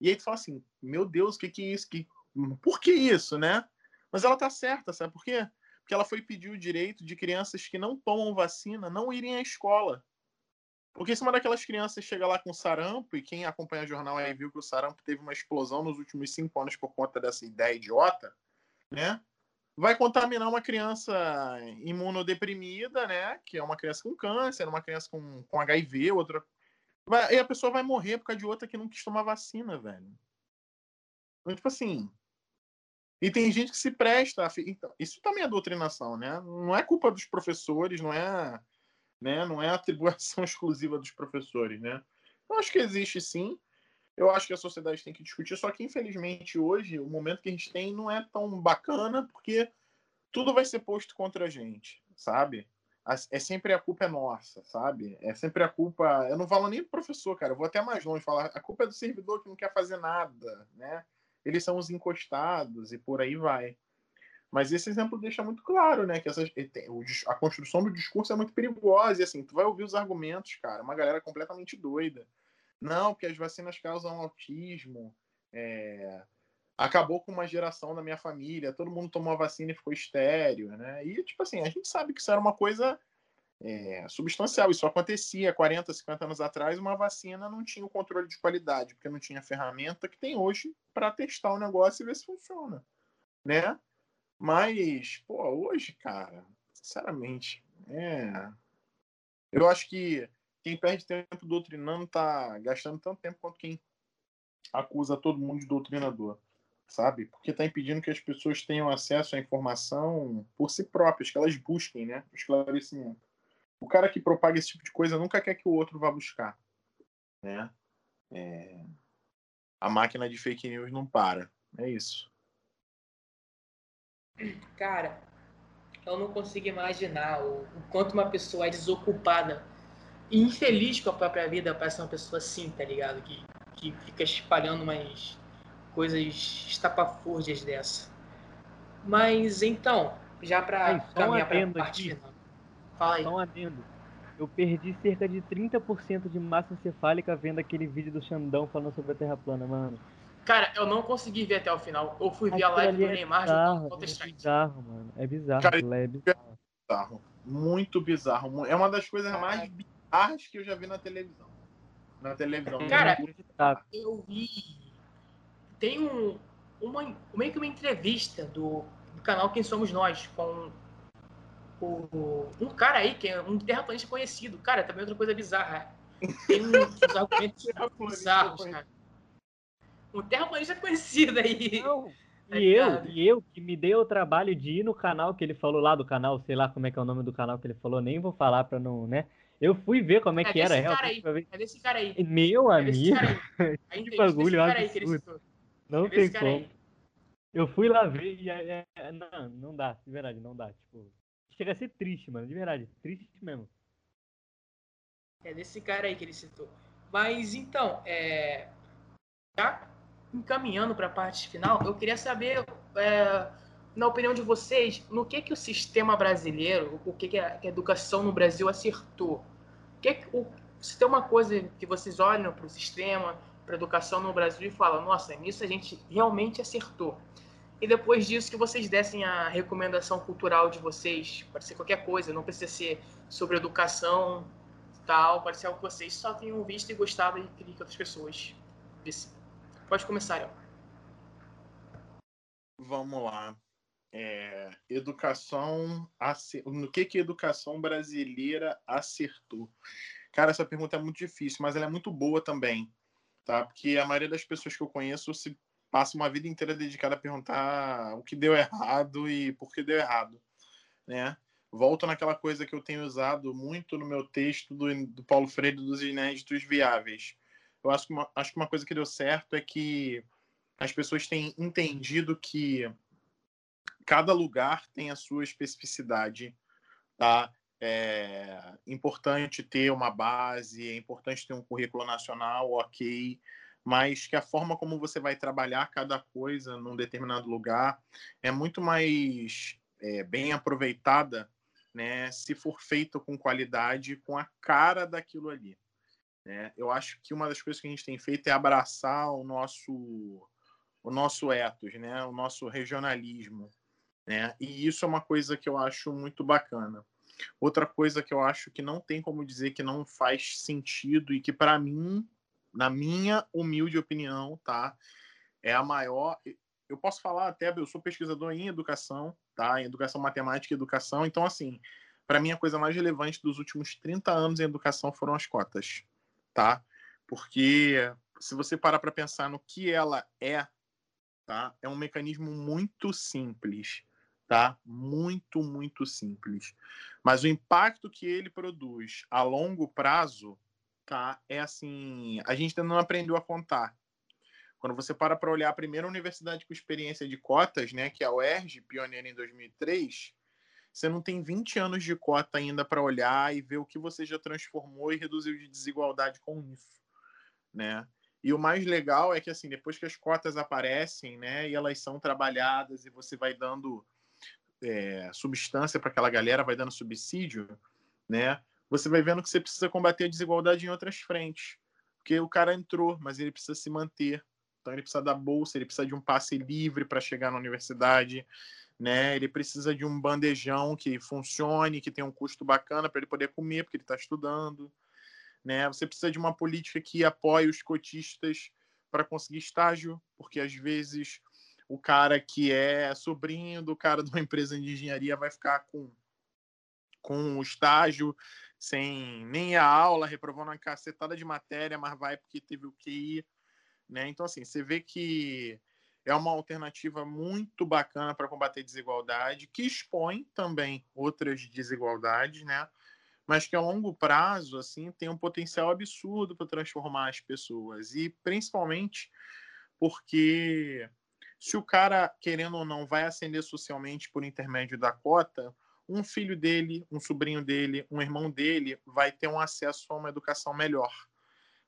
E aí tu fala assim, meu Deus, o que que é isso? Que... Por que isso, né? Mas ela tá certa, sabe por quê? Porque ela foi pedir o direito de crianças que não tomam vacina não irem à escola. Porque se uma daquelas crianças chega lá com sarampo, e quem acompanha o jornal aí viu que o sarampo teve uma explosão nos últimos cinco anos por conta dessa ideia idiota, né? Vai contaminar uma criança imunodeprimida, né? Que é uma criança com câncer, uma criança com, com HIV, outra. Vai, e a pessoa vai morrer por causa de outra que não quis tomar vacina, velho. Então, tipo assim. E tem gente que se presta. A... Então, isso também é doutrinação, né? Não é culpa dos professores, não é né? Não é atribuição exclusiva dos professores, né? Eu acho que existe sim. Eu acho que a sociedade tem que discutir, só que infelizmente hoje o momento que a gente tem não é tão bacana, porque tudo vai ser posto contra a gente, sabe? É sempre a culpa é nossa, sabe? É sempre a culpa. Eu não falo nem do professor, cara. Eu vou até mais longe falar. A culpa é do servidor que não quer fazer nada, né? Eles são os encostados e por aí vai. Mas esse exemplo deixa muito claro, né, que essas, a construção do discurso é muito perigosa. E assim, tu vai ouvir os argumentos, cara, uma galera completamente doida. Não, porque as vacinas causam autismo. É, acabou com uma geração da minha família, todo mundo tomou a vacina e ficou estéreo, né? E, tipo assim, a gente sabe que isso era uma coisa é, substancial. Isso acontecia 40, 50 anos atrás, uma vacina não tinha o controle de qualidade, porque não tinha a ferramenta que tem hoje para testar o negócio e ver se funciona, né? Mas, pô, hoje, cara, sinceramente, é. Eu acho que quem perde tempo doutrinando tá gastando tanto tempo quanto quem acusa todo mundo de doutrinador, sabe? Porque tá impedindo que as pessoas tenham acesso à informação por si próprias, que elas busquem, né? O esclarecimento. o cara que propaga esse tipo de coisa nunca quer que o outro vá buscar, né? É... A máquina de fake news não para. É isso. Cara, eu não consigo imaginar o, o quanto uma pessoa é desocupada e infeliz com a própria vida para ser uma pessoa assim, tá ligado? Que, que fica espalhando umas coisas estapafúrdias dessa. Mas então, já para caminhar para a parte final. Fala aí. Só um adendo. Eu perdi cerca de 30% de massa encefálica vendo aquele vídeo do Xandão falando sobre a Terra plana, mano. Cara, eu não consegui ver até o final. Eu fui ver a live do é Neymar bizarro, jogando É bizarro, mano. É bizarro. Cara, é bizarro. bizarro. Muito bizarro. É uma das coisas mais bizarras que eu já vi na televisão. Na televisão. Cara, eu vi. Tem um, uma, meio que uma entrevista do, do canal Quem Somos Nós com o, um cara aí, que é um terraplanista conhecido. Cara, também outra coisa bizarra. Tem uns argumentos bizarros, cara um terraplanista conhecido aí. Não. Tá e eu, e eu que me dei o trabalho de ir no canal que ele falou lá do canal, sei lá como é que é o nome do canal que ele falou, nem vou falar pra não, né? Eu fui ver como é, é que era. Ver... É desse cara aí. Meu é amigo. que bagulho absurdo. Não é tem como. Aí. Eu fui lá ver e é, é, não, não dá, de verdade, não dá. Tipo, chega a ser triste, mano, de verdade, triste mesmo. É desse cara aí que ele citou. Mas então, é. Já encaminhando para a parte final, eu queria saber, é, na opinião de vocês, no que que o sistema brasileiro, o que que a, que a educação no Brasil acertou? Que, que o, se tem uma coisa que vocês olham para o sistema, para a educação no Brasil e falam, nossa, nisso a gente realmente acertou. E depois disso que vocês dessem a recomendação cultural de vocês, pode ser qualquer coisa, não precisa ser sobre educação, tal, pode ser algo que vocês só tenham visto e gostado e queriam que outras pessoas vissem. Pode começar, El. Vamos lá. É, educação. No que, que a educação brasileira acertou? Cara, essa pergunta é muito difícil, mas ela é muito boa também. Tá? Porque a maioria das pessoas que eu conheço se passa uma vida inteira dedicada a perguntar o que deu errado e por que deu errado. Né? Volto naquela coisa que eu tenho usado muito no meu texto do, do Paulo Freire dos inéditos viáveis eu acho que, uma, acho que uma coisa que deu certo é que as pessoas têm entendido que cada lugar tem a sua especificidade, tá? É importante ter uma base, é importante ter um currículo nacional, ok, mas que a forma como você vai trabalhar cada coisa num determinado lugar é muito mais é, bem aproveitada, né? Se for feito com qualidade, com a cara daquilo ali. Né? Eu acho que uma das coisas que a gente tem feito é abraçar o nosso, o nosso ethos, né? o nosso regionalismo. Né? E isso é uma coisa que eu acho muito bacana. Outra coisa que eu acho que não tem como dizer que não faz sentido e que, para mim, na minha humilde opinião, tá, é a maior. Eu posso falar até, eu sou pesquisador em educação, tá, em educação matemática e educação, então, assim, para mim, a coisa mais relevante dos últimos 30 anos em educação foram as cotas tá? Porque se você parar para pensar no que ela é, tá? É um mecanismo muito simples, tá? Muito, muito simples. Mas o impacto que ele produz a longo prazo, tá? É assim, a gente ainda não aprendeu a contar. Quando você para para olhar a primeira universidade com experiência de cotas, né, que é a UERJ, pioneira em 2003, você não tem 20 anos de cota ainda para olhar e ver o que você já transformou e reduziu de desigualdade com isso, né? E o mais legal é que assim, depois que as cotas aparecem, né, e elas são trabalhadas e você vai dando é, substância para aquela galera, vai dando subsídio, né? Você vai vendo que você precisa combater a desigualdade em outras frentes, porque o cara entrou, mas ele precisa se manter. Então ele precisa da bolsa, ele precisa de um passe livre para chegar na universidade, né? Ele precisa de um bandejão que funcione, que tenha um custo bacana para ele poder comer, porque ele está estudando, né? Você precisa de uma política que apoie os cotistas para conseguir estágio, porque às vezes o cara que é sobrinho do cara de uma empresa de engenharia vai ficar com com o estágio sem nem a aula, reprovando uma cacetada de matéria, mas vai porque teve o ir, né? Então assim, você vê que é uma alternativa muito bacana para combater desigualdade, que expõe também outras desigualdades, né? mas que a longo prazo assim tem um potencial absurdo para transformar as pessoas e principalmente porque se o cara querendo ou não vai ascender socialmente por intermédio da cota, um filho dele, um sobrinho dele, um irmão dele vai ter um acesso a uma educação melhor,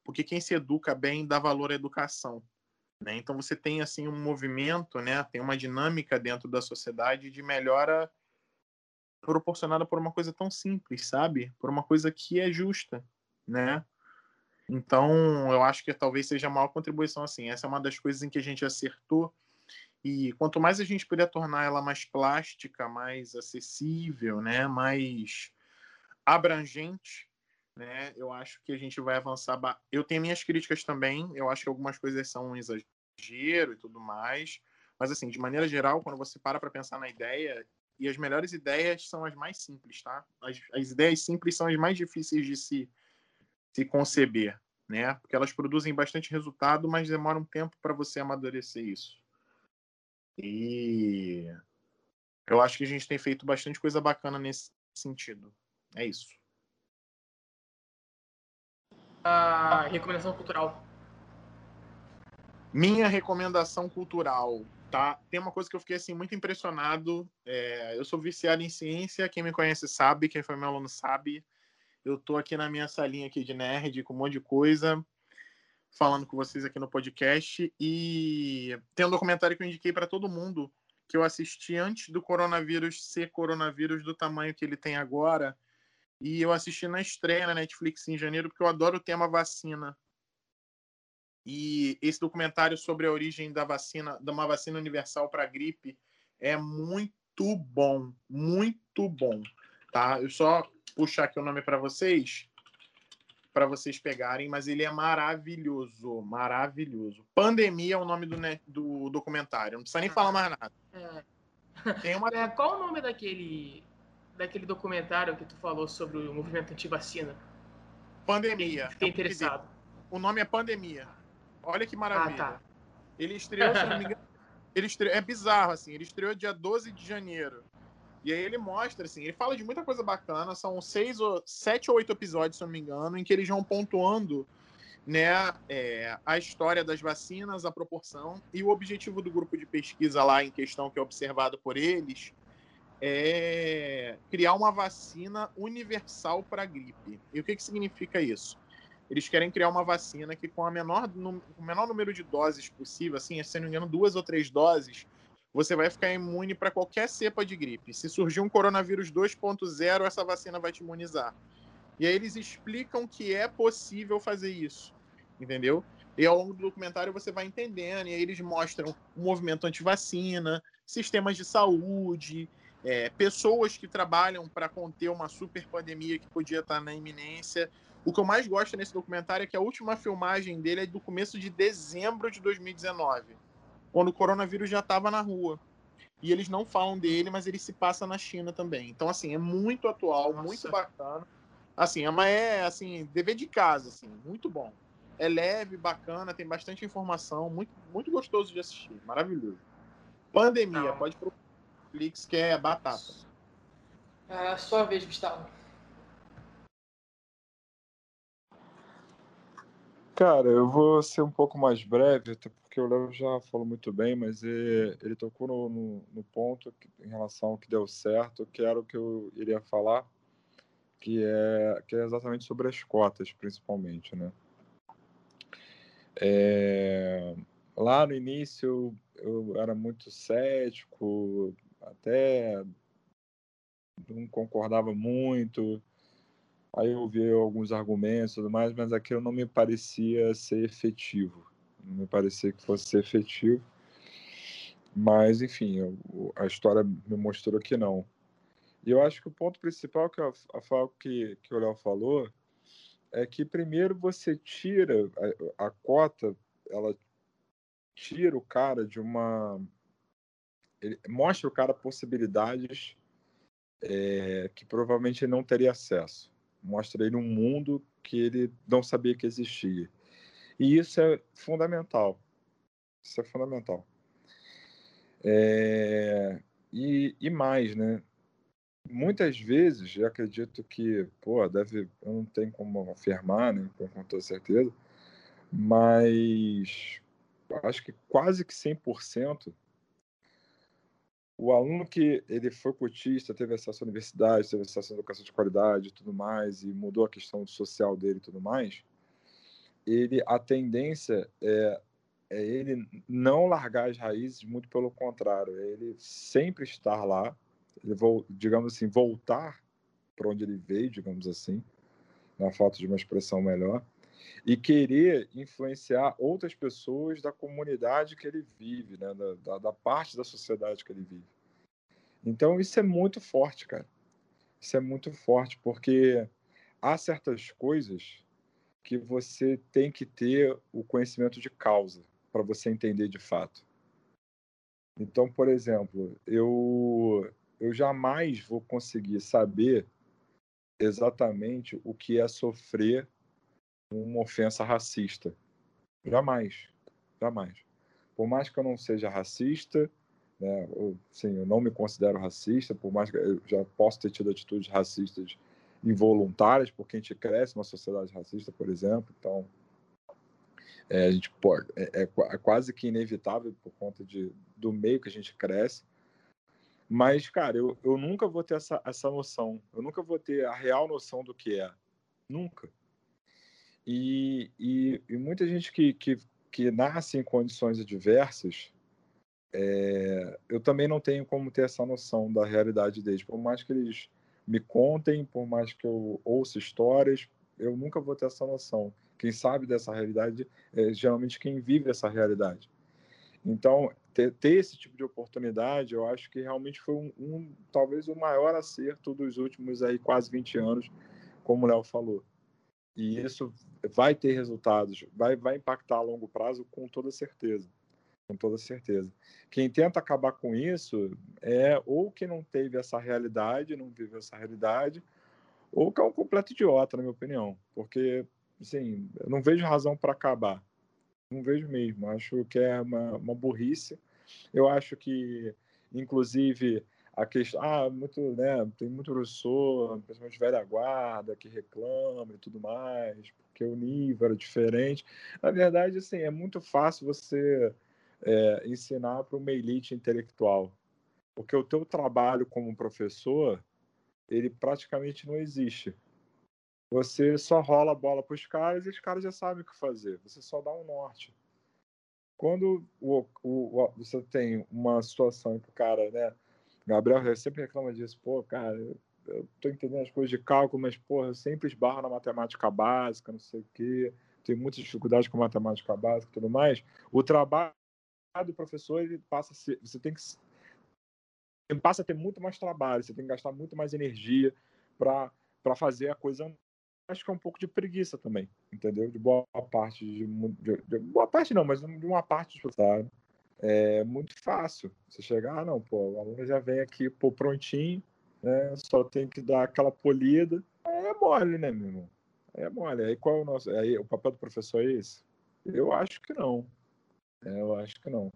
porque quem se educa bem dá valor à educação. Né? Então você tem assim um movimento, né? Tem uma dinâmica dentro da sociedade de melhora proporcionada por uma coisa tão simples, sabe? Por uma coisa que é justa, né? Então, eu acho que talvez seja a maior contribuição assim. Essa é uma das coisas em que a gente acertou. E quanto mais a gente puder tornar ela mais plástica, mais acessível, né, mais abrangente, né, eu acho que a gente vai avançar. Eu tenho minhas críticas também. Eu acho que algumas coisas são um exagero e tudo mais. Mas assim, de maneira geral, quando você para para pensar na ideia, e as melhores ideias são as mais simples, tá? As, as ideias simples são as mais difíceis de se, se conceber, né? Porque elas produzem bastante resultado, mas demora um tempo para você amadurecer isso. E eu acho que a gente tem feito bastante coisa bacana nesse sentido. É isso. A recomendação cultural. Minha recomendação cultural tá? Tem uma coisa que eu fiquei assim muito impressionado. É, eu sou viciado em ciência, quem me conhece sabe, quem foi meu aluno sabe. Eu tô aqui na minha salinha aqui de nerd com um monte de coisa, falando com vocês aqui no podcast e tem um documentário que eu indiquei para todo mundo que eu assisti antes do coronavírus ser coronavírus do tamanho que ele tem agora. E eu assisti na estreia na Netflix em janeiro, porque eu adoro o tema vacina. E esse documentário sobre a origem da vacina, de uma vacina universal para gripe, é muito bom, muito bom, tá? Eu só puxar aqui o nome para vocês, para vocês pegarem, mas ele é maravilhoso, maravilhoso. Pandemia é o nome do, do documentário, não precisa nem falar mais nada. É. Tem uma... É, qual o nome daquele daquele documentário que tu falou sobre o movimento anti-vacina? Pandemia. Fiquei interessado. O nome é Pandemia. Olha que maravilha. Ah, tá. Ele estreou, se não me engano, ele estreou, é bizarro, assim, ele estreou dia 12 de janeiro. E aí ele mostra, assim, ele fala de muita coisa bacana, são seis ou sete ou oito episódios, se não me engano, em que eles vão pontuando né, é, a história das vacinas, a proporção, e o objetivo do grupo de pesquisa lá em questão, que é observado por eles, é criar uma vacina universal para a gripe. E o que, que significa isso? eles querem criar uma vacina que com a menor, no, o menor número de doses possível, assim, se não me engano, duas ou três doses, você vai ficar imune para qualquer cepa de gripe. Se surgir um coronavírus 2.0, essa vacina vai te imunizar. E aí eles explicam que é possível fazer isso, entendeu? E ao longo do documentário você vai entendendo, e aí eles mostram o movimento anti-vacina, sistemas de saúde, é, pessoas que trabalham para conter uma super pandemia que podia estar na iminência. O que eu mais gosto nesse documentário é que a última filmagem dele é do começo de dezembro de 2019, quando o coronavírus já estava na rua. E eles não falam dele, mas ele se passa na China também. Então, assim, é muito atual, Nossa. muito bacana. Assim, é, uma, é assim, dever de casa, assim, muito bom. É leve, bacana, tem bastante informação, muito, muito gostoso de assistir, maravilhoso. Pandemia, não. pode procurar Netflix, que é batata. É a sua vez, Gustavo. Cara, eu vou ser um pouco mais breve, até porque o Léo já falou muito bem, mas ele, ele tocou no, no, no, ponto que, em relação ao que deu certo, que era o que eu iria falar, que é, que é exatamente sobre as cotas, principalmente, né? É, lá no início eu, eu era muito cético, até não concordava muito, Aí eu ouvi alguns argumentos e tudo mais, mas aquilo não me parecia ser efetivo. Não me parecia que fosse ser efetivo. Mas, enfim, eu, a história me mostrou que não. E eu acho que o ponto principal que, a, a, que, que o Léo falou é que, primeiro, você tira a, a cota, ela tira o cara de uma. Ele mostra o cara possibilidades é, que provavelmente ele não teria acesso mostra ele um mundo que ele não sabia que existia. E isso é fundamental. Isso é fundamental. É... E, e mais, né? muitas vezes, eu acredito que, pô, deve, eu não tenho como afirmar, né, com toda certeza, mas acho que quase que 100% o aluno que ele foi cotista, teve acesso à universidade, teve acesso à educação de qualidade e tudo mais, e mudou a questão social dele e tudo mais, ele, a tendência é, é ele não largar as raízes, muito pelo contrário, é ele sempre estar lá, ele, digamos assim, voltar para onde ele veio, digamos assim, na falta de uma expressão melhor, e querer influenciar outras pessoas da comunidade que ele vive, né? da, da, da parte da sociedade que ele vive. Então, isso é muito forte, cara. Isso é muito forte, porque há certas coisas que você tem que ter o conhecimento de causa para você entender de fato. Então, por exemplo, eu, eu jamais vou conseguir saber exatamente o que é sofrer uma ofensa racista. Jamais. Jamais. Por mais que eu não seja racista, né, sim, eu não me considero racista, por mais que eu já possa ter tido atitudes racistas involuntárias, porque a gente cresce numa sociedade racista, por exemplo, então é, a gente pode, é, é, é, quase que inevitável por conta de, do meio que a gente cresce. Mas, cara, eu, eu nunca vou ter essa, essa noção, eu nunca vou ter a real noção do que é. Nunca. E, e, e muita gente que, que, que nasce em condições adversas, é, eu também não tenho como ter essa noção da realidade deles. Por mais que eles me contem, por mais que eu ouça histórias, eu nunca vou ter essa noção. Quem sabe dessa realidade é geralmente quem vive essa realidade. Então, ter, ter esse tipo de oportunidade, eu acho que realmente foi um, um talvez o maior acerto dos últimos aí quase 20 anos, como o Léo falou. E isso vai ter resultados, vai, vai impactar a longo prazo com toda certeza. Com toda certeza. Quem tenta acabar com isso é ou que não teve essa realidade, não viveu essa realidade, ou que é um completo idiota, na minha opinião. Porque, assim, eu não vejo razão para acabar. Não vejo mesmo. Acho que é uma, uma burrice. Eu acho que, inclusive, a questão, ah, muito, né, tem muito professor, principalmente velha guarda, que reclama e tudo mais, porque o nível era diferente. Na verdade, assim, é muito fácil você é, ensinar para uma elite intelectual, porque o teu trabalho como professor, ele praticamente não existe. Você só rola a bola para os caras e os caras já sabem o que fazer. Você só dá um norte. Quando o, o, o você tem uma situação em que o cara, né, Gabriel sempre reclama disso, pô, cara, eu, tô entendendo as coisas de cálculo, mas, porra, eu sempre esbarro na matemática básica, não sei o quê, tenho muitas dificuldades com matemática básica e tudo mais. O trabalho do professor, ele passa a ser, você tem que passa a ter muito mais trabalho, você tem que gastar muito mais energia para fazer a coisa. Acho que é um pouco de preguiça também, entendeu? De boa parte, de, de, de boa parte não, mas de uma parte do sabe? É muito fácil. Você chegar, ah, não, pô, o aluno já vem aqui pô, prontinho, né? Só tem que dar aquela polida. É mole, né, meu irmão? É mole. Aí qual é o nosso. Aí o papel do professor é esse? Eu acho que não. É, eu acho que não.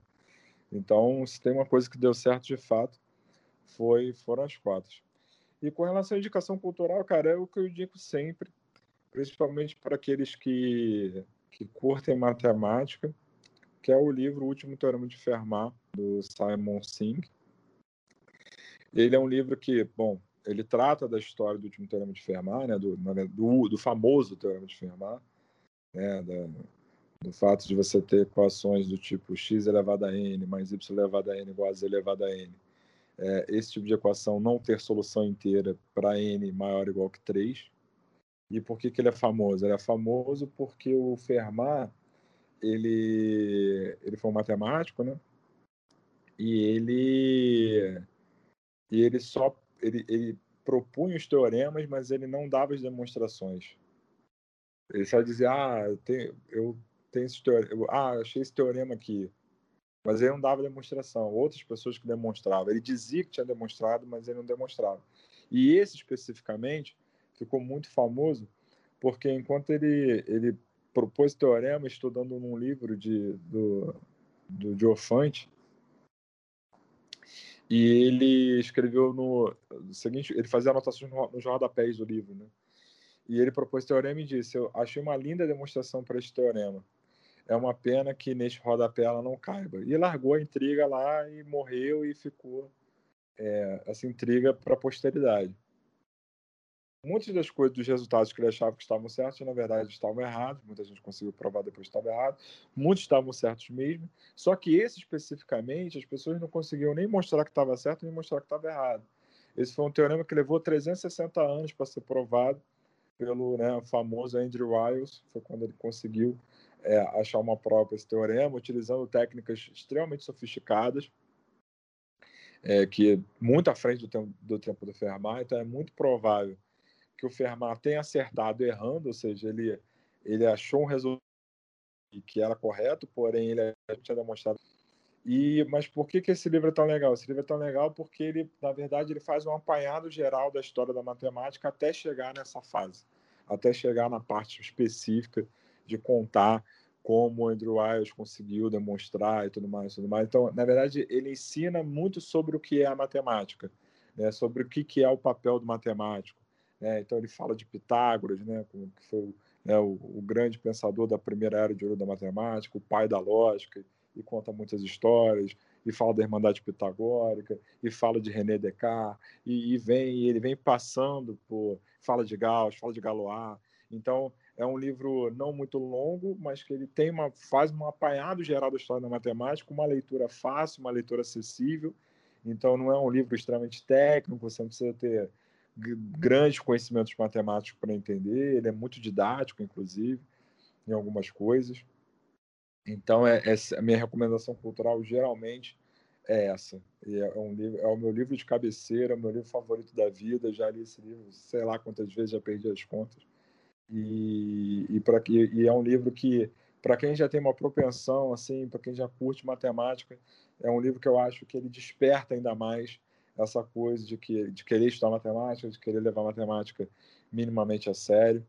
Então, se tem uma coisa que deu certo de fato, foi, foram as quatro. E com relação à indicação cultural, cara, é o que eu digo sempre, principalmente para aqueles que, que curtem matemática que é o livro O Último Teorema de Fermat, do Simon Singh. Ele é um livro que, bom, ele trata da história do último teorema de Fermat, né, do, do, do famoso teorema de Fermat, né, da, do fato de você ter equações do tipo x elevado a n mais y elevado a n igual a z elevado a n. É, esse tipo de equação não ter solução inteira para n maior ou igual que 3. E por que, que ele é famoso? Ele é famoso porque o Fermat ele, ele foi um matemático, né? E ele, e ele só ele, ele propunha os teoremas, mas ele não dava as demonstrações. Ele só dizia, ah, eu eu tenho esse teorema, ah, achei esse teorema aqui. Mas ele não dava demonstração. Outras pessoas que demonstravam. Ele dizia que tinha demonstrado, mas ele não demonstrava. E esse especificamente ficou muito famoso porque enquanto ele, ele propôs teorema estudando num livro de, do, do Diofante. E ele escreveu no, no seguinte, ele fazia anotações no, nos rodapés do livro, né? E ele propôs teorema e disse: Eu achei uma linda demonstração para este teorema. É uma pena que neste rodapé ela não caiba. E largou a intriga lá e morreu e ficou é, essa intriga para a posteridade. Muitas das coisas, dos resultados que ele achava que estavam certos, na verdade estavam errados. Muita gente conseguiu provar depois que estava errado. Muitos estavam certos mesmo. Só que esse especificamente, as pessoas não conseguiam nem mostrar que estava certo, nem mostrar que estava errado. Esse foi um teorema que levou 360 anos para ser provado pelo né, famoso Andrew Wiles. Foi quando ele conseguiu é, achar uma prova para esse teorema, utilizando técnicas extremamente sofisticadas, é, que muito à frente do tempo, do tempo do Fermat. Então é muito provável que o Fermat tenha acertado errando, ou seja, ele, ele achou um resultado que era correto, porém ele tinha demonstrado. E, mas por que, que esse livro é tão legal? Esse livro é tão legal porque ele, na verdade, ele faz um apanhado geral da história da matemática até chegar nessa fase, até chegar na parte específica de contar como Andrew Wiles conseguiu demonstrar e tudo mais, tudo mais. Então, na verdade, ele ensina muito sobre o que é a matemática, né? sobre o que, que é o papel do matemático, né? Então ele fala de Pitágoras, né? que foi né, o, o, grande pensador da primeira era de ouro da matemática, o pai da lógica, e conta muitas histórias, e fala da Irmandade Pitagórica, e fala de René Descartes, e, e vem, ele vem passando por, fala de Gauss, fala de Galois. Então, é um livro não muito longo, mas que ele tem uma faz um apanhado geral da história da matemática, uma leitura fácil, uma leitura acessível. Então, não é um livro extremamente técnico, você não precisa ter grandes conhecimentos matemáticos para entender, ele é muito didático, inclusive, em algumas coisas. Então, é, é, a minha recomendação cultural geralmente é essa. E é, um livro, é o meu livro de cabeceira, é o meu livro favorito da vida. Já li esse livro, sei lá quantas vezes, já perdi as contas. E, e, pra, e, e é um livro que, para quem já tem uma propensão, assim, para quem já curte matemática, é um livro que eu acho que ele desperta ainda mais essa coisa de, que, de querer estudar matemática, de querer levar matemática minimamente a sério.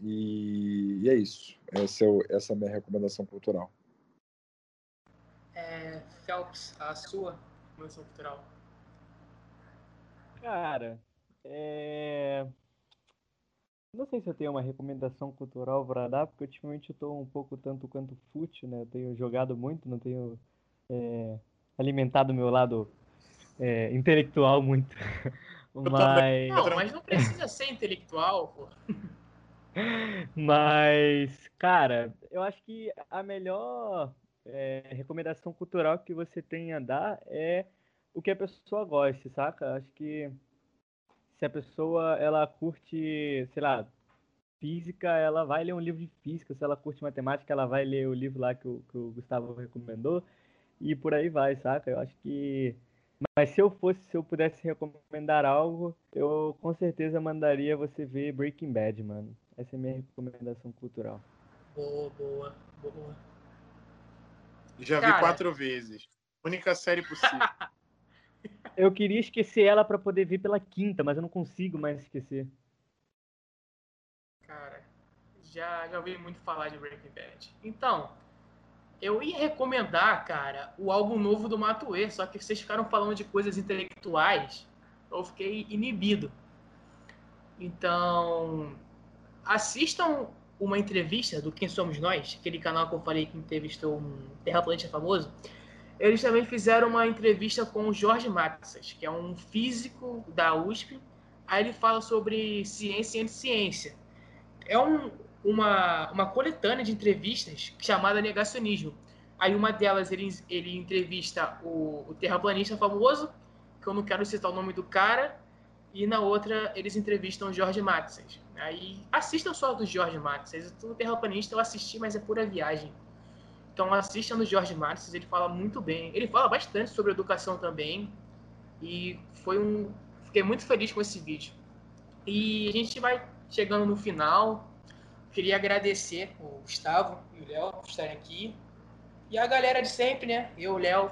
E, e é isso. Essa é, o, essa é a minha recomendação cultural. É, Phelps, a sua recomendação cultural? Cara, é... Não sei se eu tenho uma recomendação cultural para dar, porque ultimamente eu estou um pouco tanto quanto fútil, né? Eu tenho jogado muito, não tenho é, alimentado o meu lado é, intelectual muito. mas... Não, mas não precisa ser intelectual, pô. Mas, cara, eu acho que a melhor é, recomendação cultural que você tem a dar é o que a pessoa goste, saca? Acho que se a pessoa ela curte, sei lá, física, ela vai ler um livro de física. Se ela curte matemática, ela vai ler o livro lá que o, que o Gustavo recomendou. E por aí vai, saca? Eu acho que mas se eu fosse, se eu pudesse recomendar algo, eu com certeza mandaria você ver Breaking Bad, mano. Essa é a minha recomendação cultural. Boa, boa, boa. Já Cara... vi quatro vezes. Única série possível. eu queria esquecer ela para poder ver pela quinta, mas eu não consigo mais esquecer. Cara, já, já ouvi muito falar de Breaking Bad. Então, eu ia recomendar, cara, o álbum novo do Matue, só que vocês ficaram falando de coisas intelectuais, eu fiquei inibido. Então, assistam uma entrevista do Quem Somos Nós, aquele canal que eu falei que entrevistou um terraplanista famoso. Eles também fizeram uma entrevista com o Jorge Maxas, que é um físico da USP. Aí ele fala sobre ciência e ciência. É um, uma, uma coletânea de entrevistas chamada Negacionismo. Aí uma delas ele, ele entrevista o, o terraplanista famoso, que eu não quero citar o nome do cara, e na outra eles entrevistam o Jorge Maxes. Aí assistam só do Jorge Maxes. O terraplanista eu assisti, mas é pura viagem. Então assistam do Jorge Maxes, ele fala muito bem. Ele fala bastante sobre educação também. E foi um. Fiquei muito feliz com esse vídeo. E a gente vai chegando no final. Queria agradecer o Gustavo e o Léo por estarem aqui. E a galera de sempre, né? Eu, o Léo,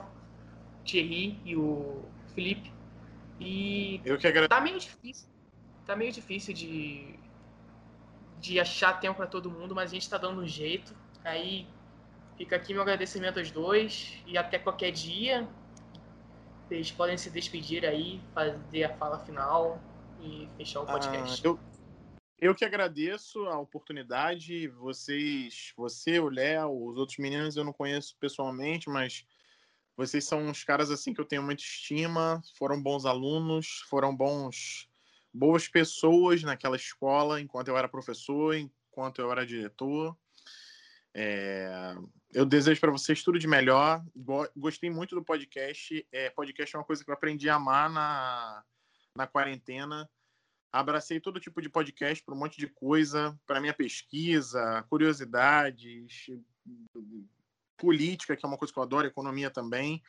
Thierry e o Felipe. E Eu que agradeço. tá meio difícil. Tá meio difícil de, de achar tempo para todo mundo, mas a gente tá dando um jeito. Aí fica aqui meu agradecimento aos dois e até qualquer dia. Vocês podem se despedir aí, fazer a fala final e fechar o ah, podcast. Ah, eu, eu que agradeço a oportunidade. Vocês, você, o Léo, os outros meninos eu não conheço pessoalmente, mas vocês são uns caras assim que eu tenho muita estima. Foram bons alunos, foram bons, boas pessoas naquela escola enquanto eu era professor, enquanto eu era diretor. É, eu desejo para vocês tudo de melhor. Gostei muito do podcast. É, podcast é uma coisa que eu aprendi a amar na, na quarentena. Abracei todo tipo de podcast para um monte de coisa, para minha pesquisa, curiosidades, política, que é uma coisa que eu adoro, economia também.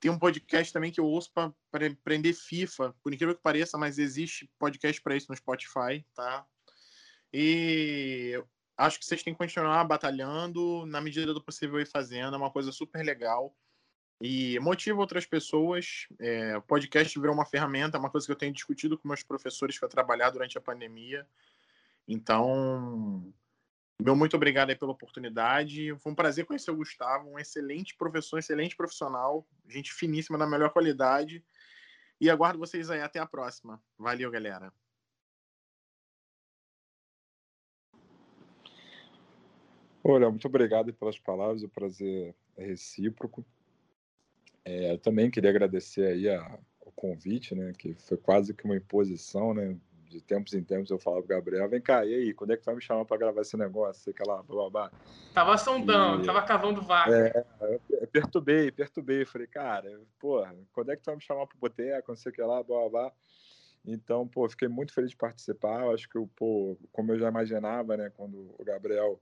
Tem um podcast também que eu ouço para aprender FIFA, por incrível que pareça, mas existe podcast para isso no Spotify, tá? E acho que vocês têm que continuar batalhando na medida do possível e fazendo, é uma coisa super legal e motiva outras pessoas. É, o podcast virou uma ferramenta, é uma coisa que eu tenho discutido com meus professores para trabalhar durante a pandemia. Então, meu muito obrigado pela oportunidade. Foi um prazer conhecer o Gustavo, um excelente professor, um excelente profissional, gente finíssima, da melhor qualidade. E aguardo vocês aí até a próxima. Valeu, galera. Olha, muito obrigado pelas palavras, o prazer é recíproco. É, eu também queria agradecer aí a, o convite, né, que foi quase que uma imposição, né, de tempos em tempos eu falava pro Gabriel, vem cá, e aí, quando é que tu vai me chamar para gravar esse negócio, sei que lá, blá, blá, Tava sondando, e, tava cavando vaca. É, eu perturbei, perturbei, falei, cara, porra, quando é que tu vai me chamar pro boteco, não sei o que lá, blá, blá, Então, pô, fiquei muito feliz de participar, eu acho que, pô, como eu já imaginava, né, quando o Gabriel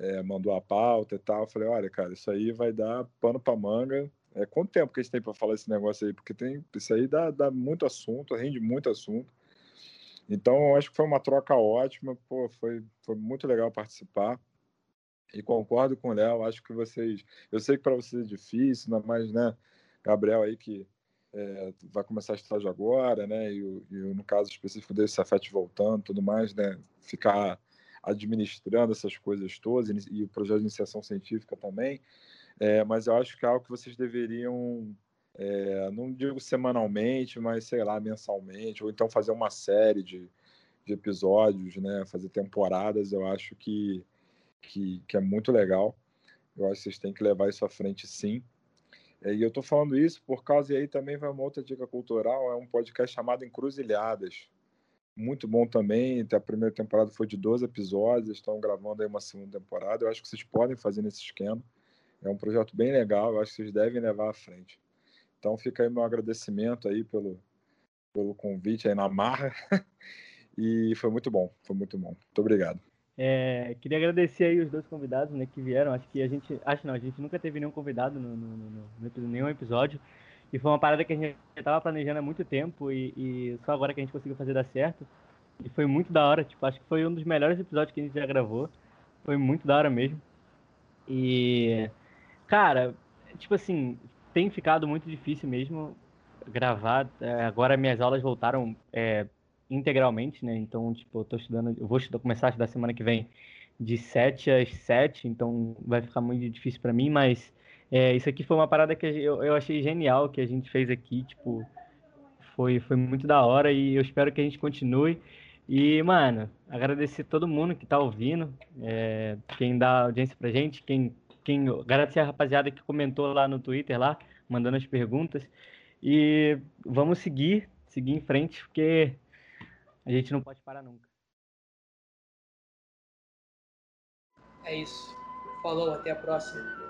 é, mandou a pauta e tal. Eu falei, olha, cara, isso aí vai dar pano para manga. É, quanto tempo que a gente tem para falar esse negócio aí? Porque tem, isso aí dá, dá muito assunto, rende muito assunto. Então, acho que foi uma troca ótima, pô, foi, foi muito legal participar. E concordo com o Léo, acho que vocês. Eu sei que para vocês é difícil, ainda mais, né, Gabriel aí que é, vai começar estágio agora, né, e, e no caso específico desse Safete voltando, tudo mais, né, ficar administrando essas coisas todas e o projeto de iniciação científica também, é, mas eu acho que é algo que vocês deveriam, é, não digo semanalmente, mas sei lá, mensalmente, ou então fazer uma série de, de episódios, né, fazer temporadas, eu acho que, que, que é muito legal. Eu acho que vocês têm que levar isso à frente sim. É, e eu estou falando isso por causa, e aí também vai uma outra dica cultural, é um podcast chamado Encruzilhadas, muito bom também. A primeira temporada foi de 12 episódios, estão gravando aí uma segunda temporada. Eu acho que vocês podem fazer nesse esquema. É um projeto bem legal, eu acho que vocês devem levar à frente. Então fica aí meu agradecimento aí pelo, pelo convite aí na marra. e foi muito bom, foi muito bom. Muito obrigado. É, queria agradecer aí os dois convidados né, que vieram. Acho que a gente. Acho não, a gente nunca teve nenhum convidado no, no, no, no nenhum episódio. E foi uma parada que a gente estava planejando há muito tempo e, e, só agora que a gente conseguiu fazer dar certo. E foi muito da hora, tipo, acho que foi um dos melhores episódios que a gente já gravou. Foi muito da hora mesmo. E, cara, tipo assim, tem ficado muito difícil mesmo gravar. É, agora minhas aulas voltaram é, integralmente, né? Então, tipo, eu tô estudando, eu vou estudar, começar a estudar semana que vem de 7 às 7, então vai ficar muito difícil para mim, mas é, isso aqui foi uma parada que eu, eu achei genial que a gente fez aqui, tipo, foi, foi muito da hora e eu espero que a gente continue. E, mano, agradecer todo mundo que tá ouvindo, é, quem dá audiência pra gente, quem, quem agradecer a rapaziada que comentou lá no Twitter, lá, mandando as perguntas. E vamos seguir, seguir em frente, porque a gente não pode parar nunca. É isso. Falou, até a próxima.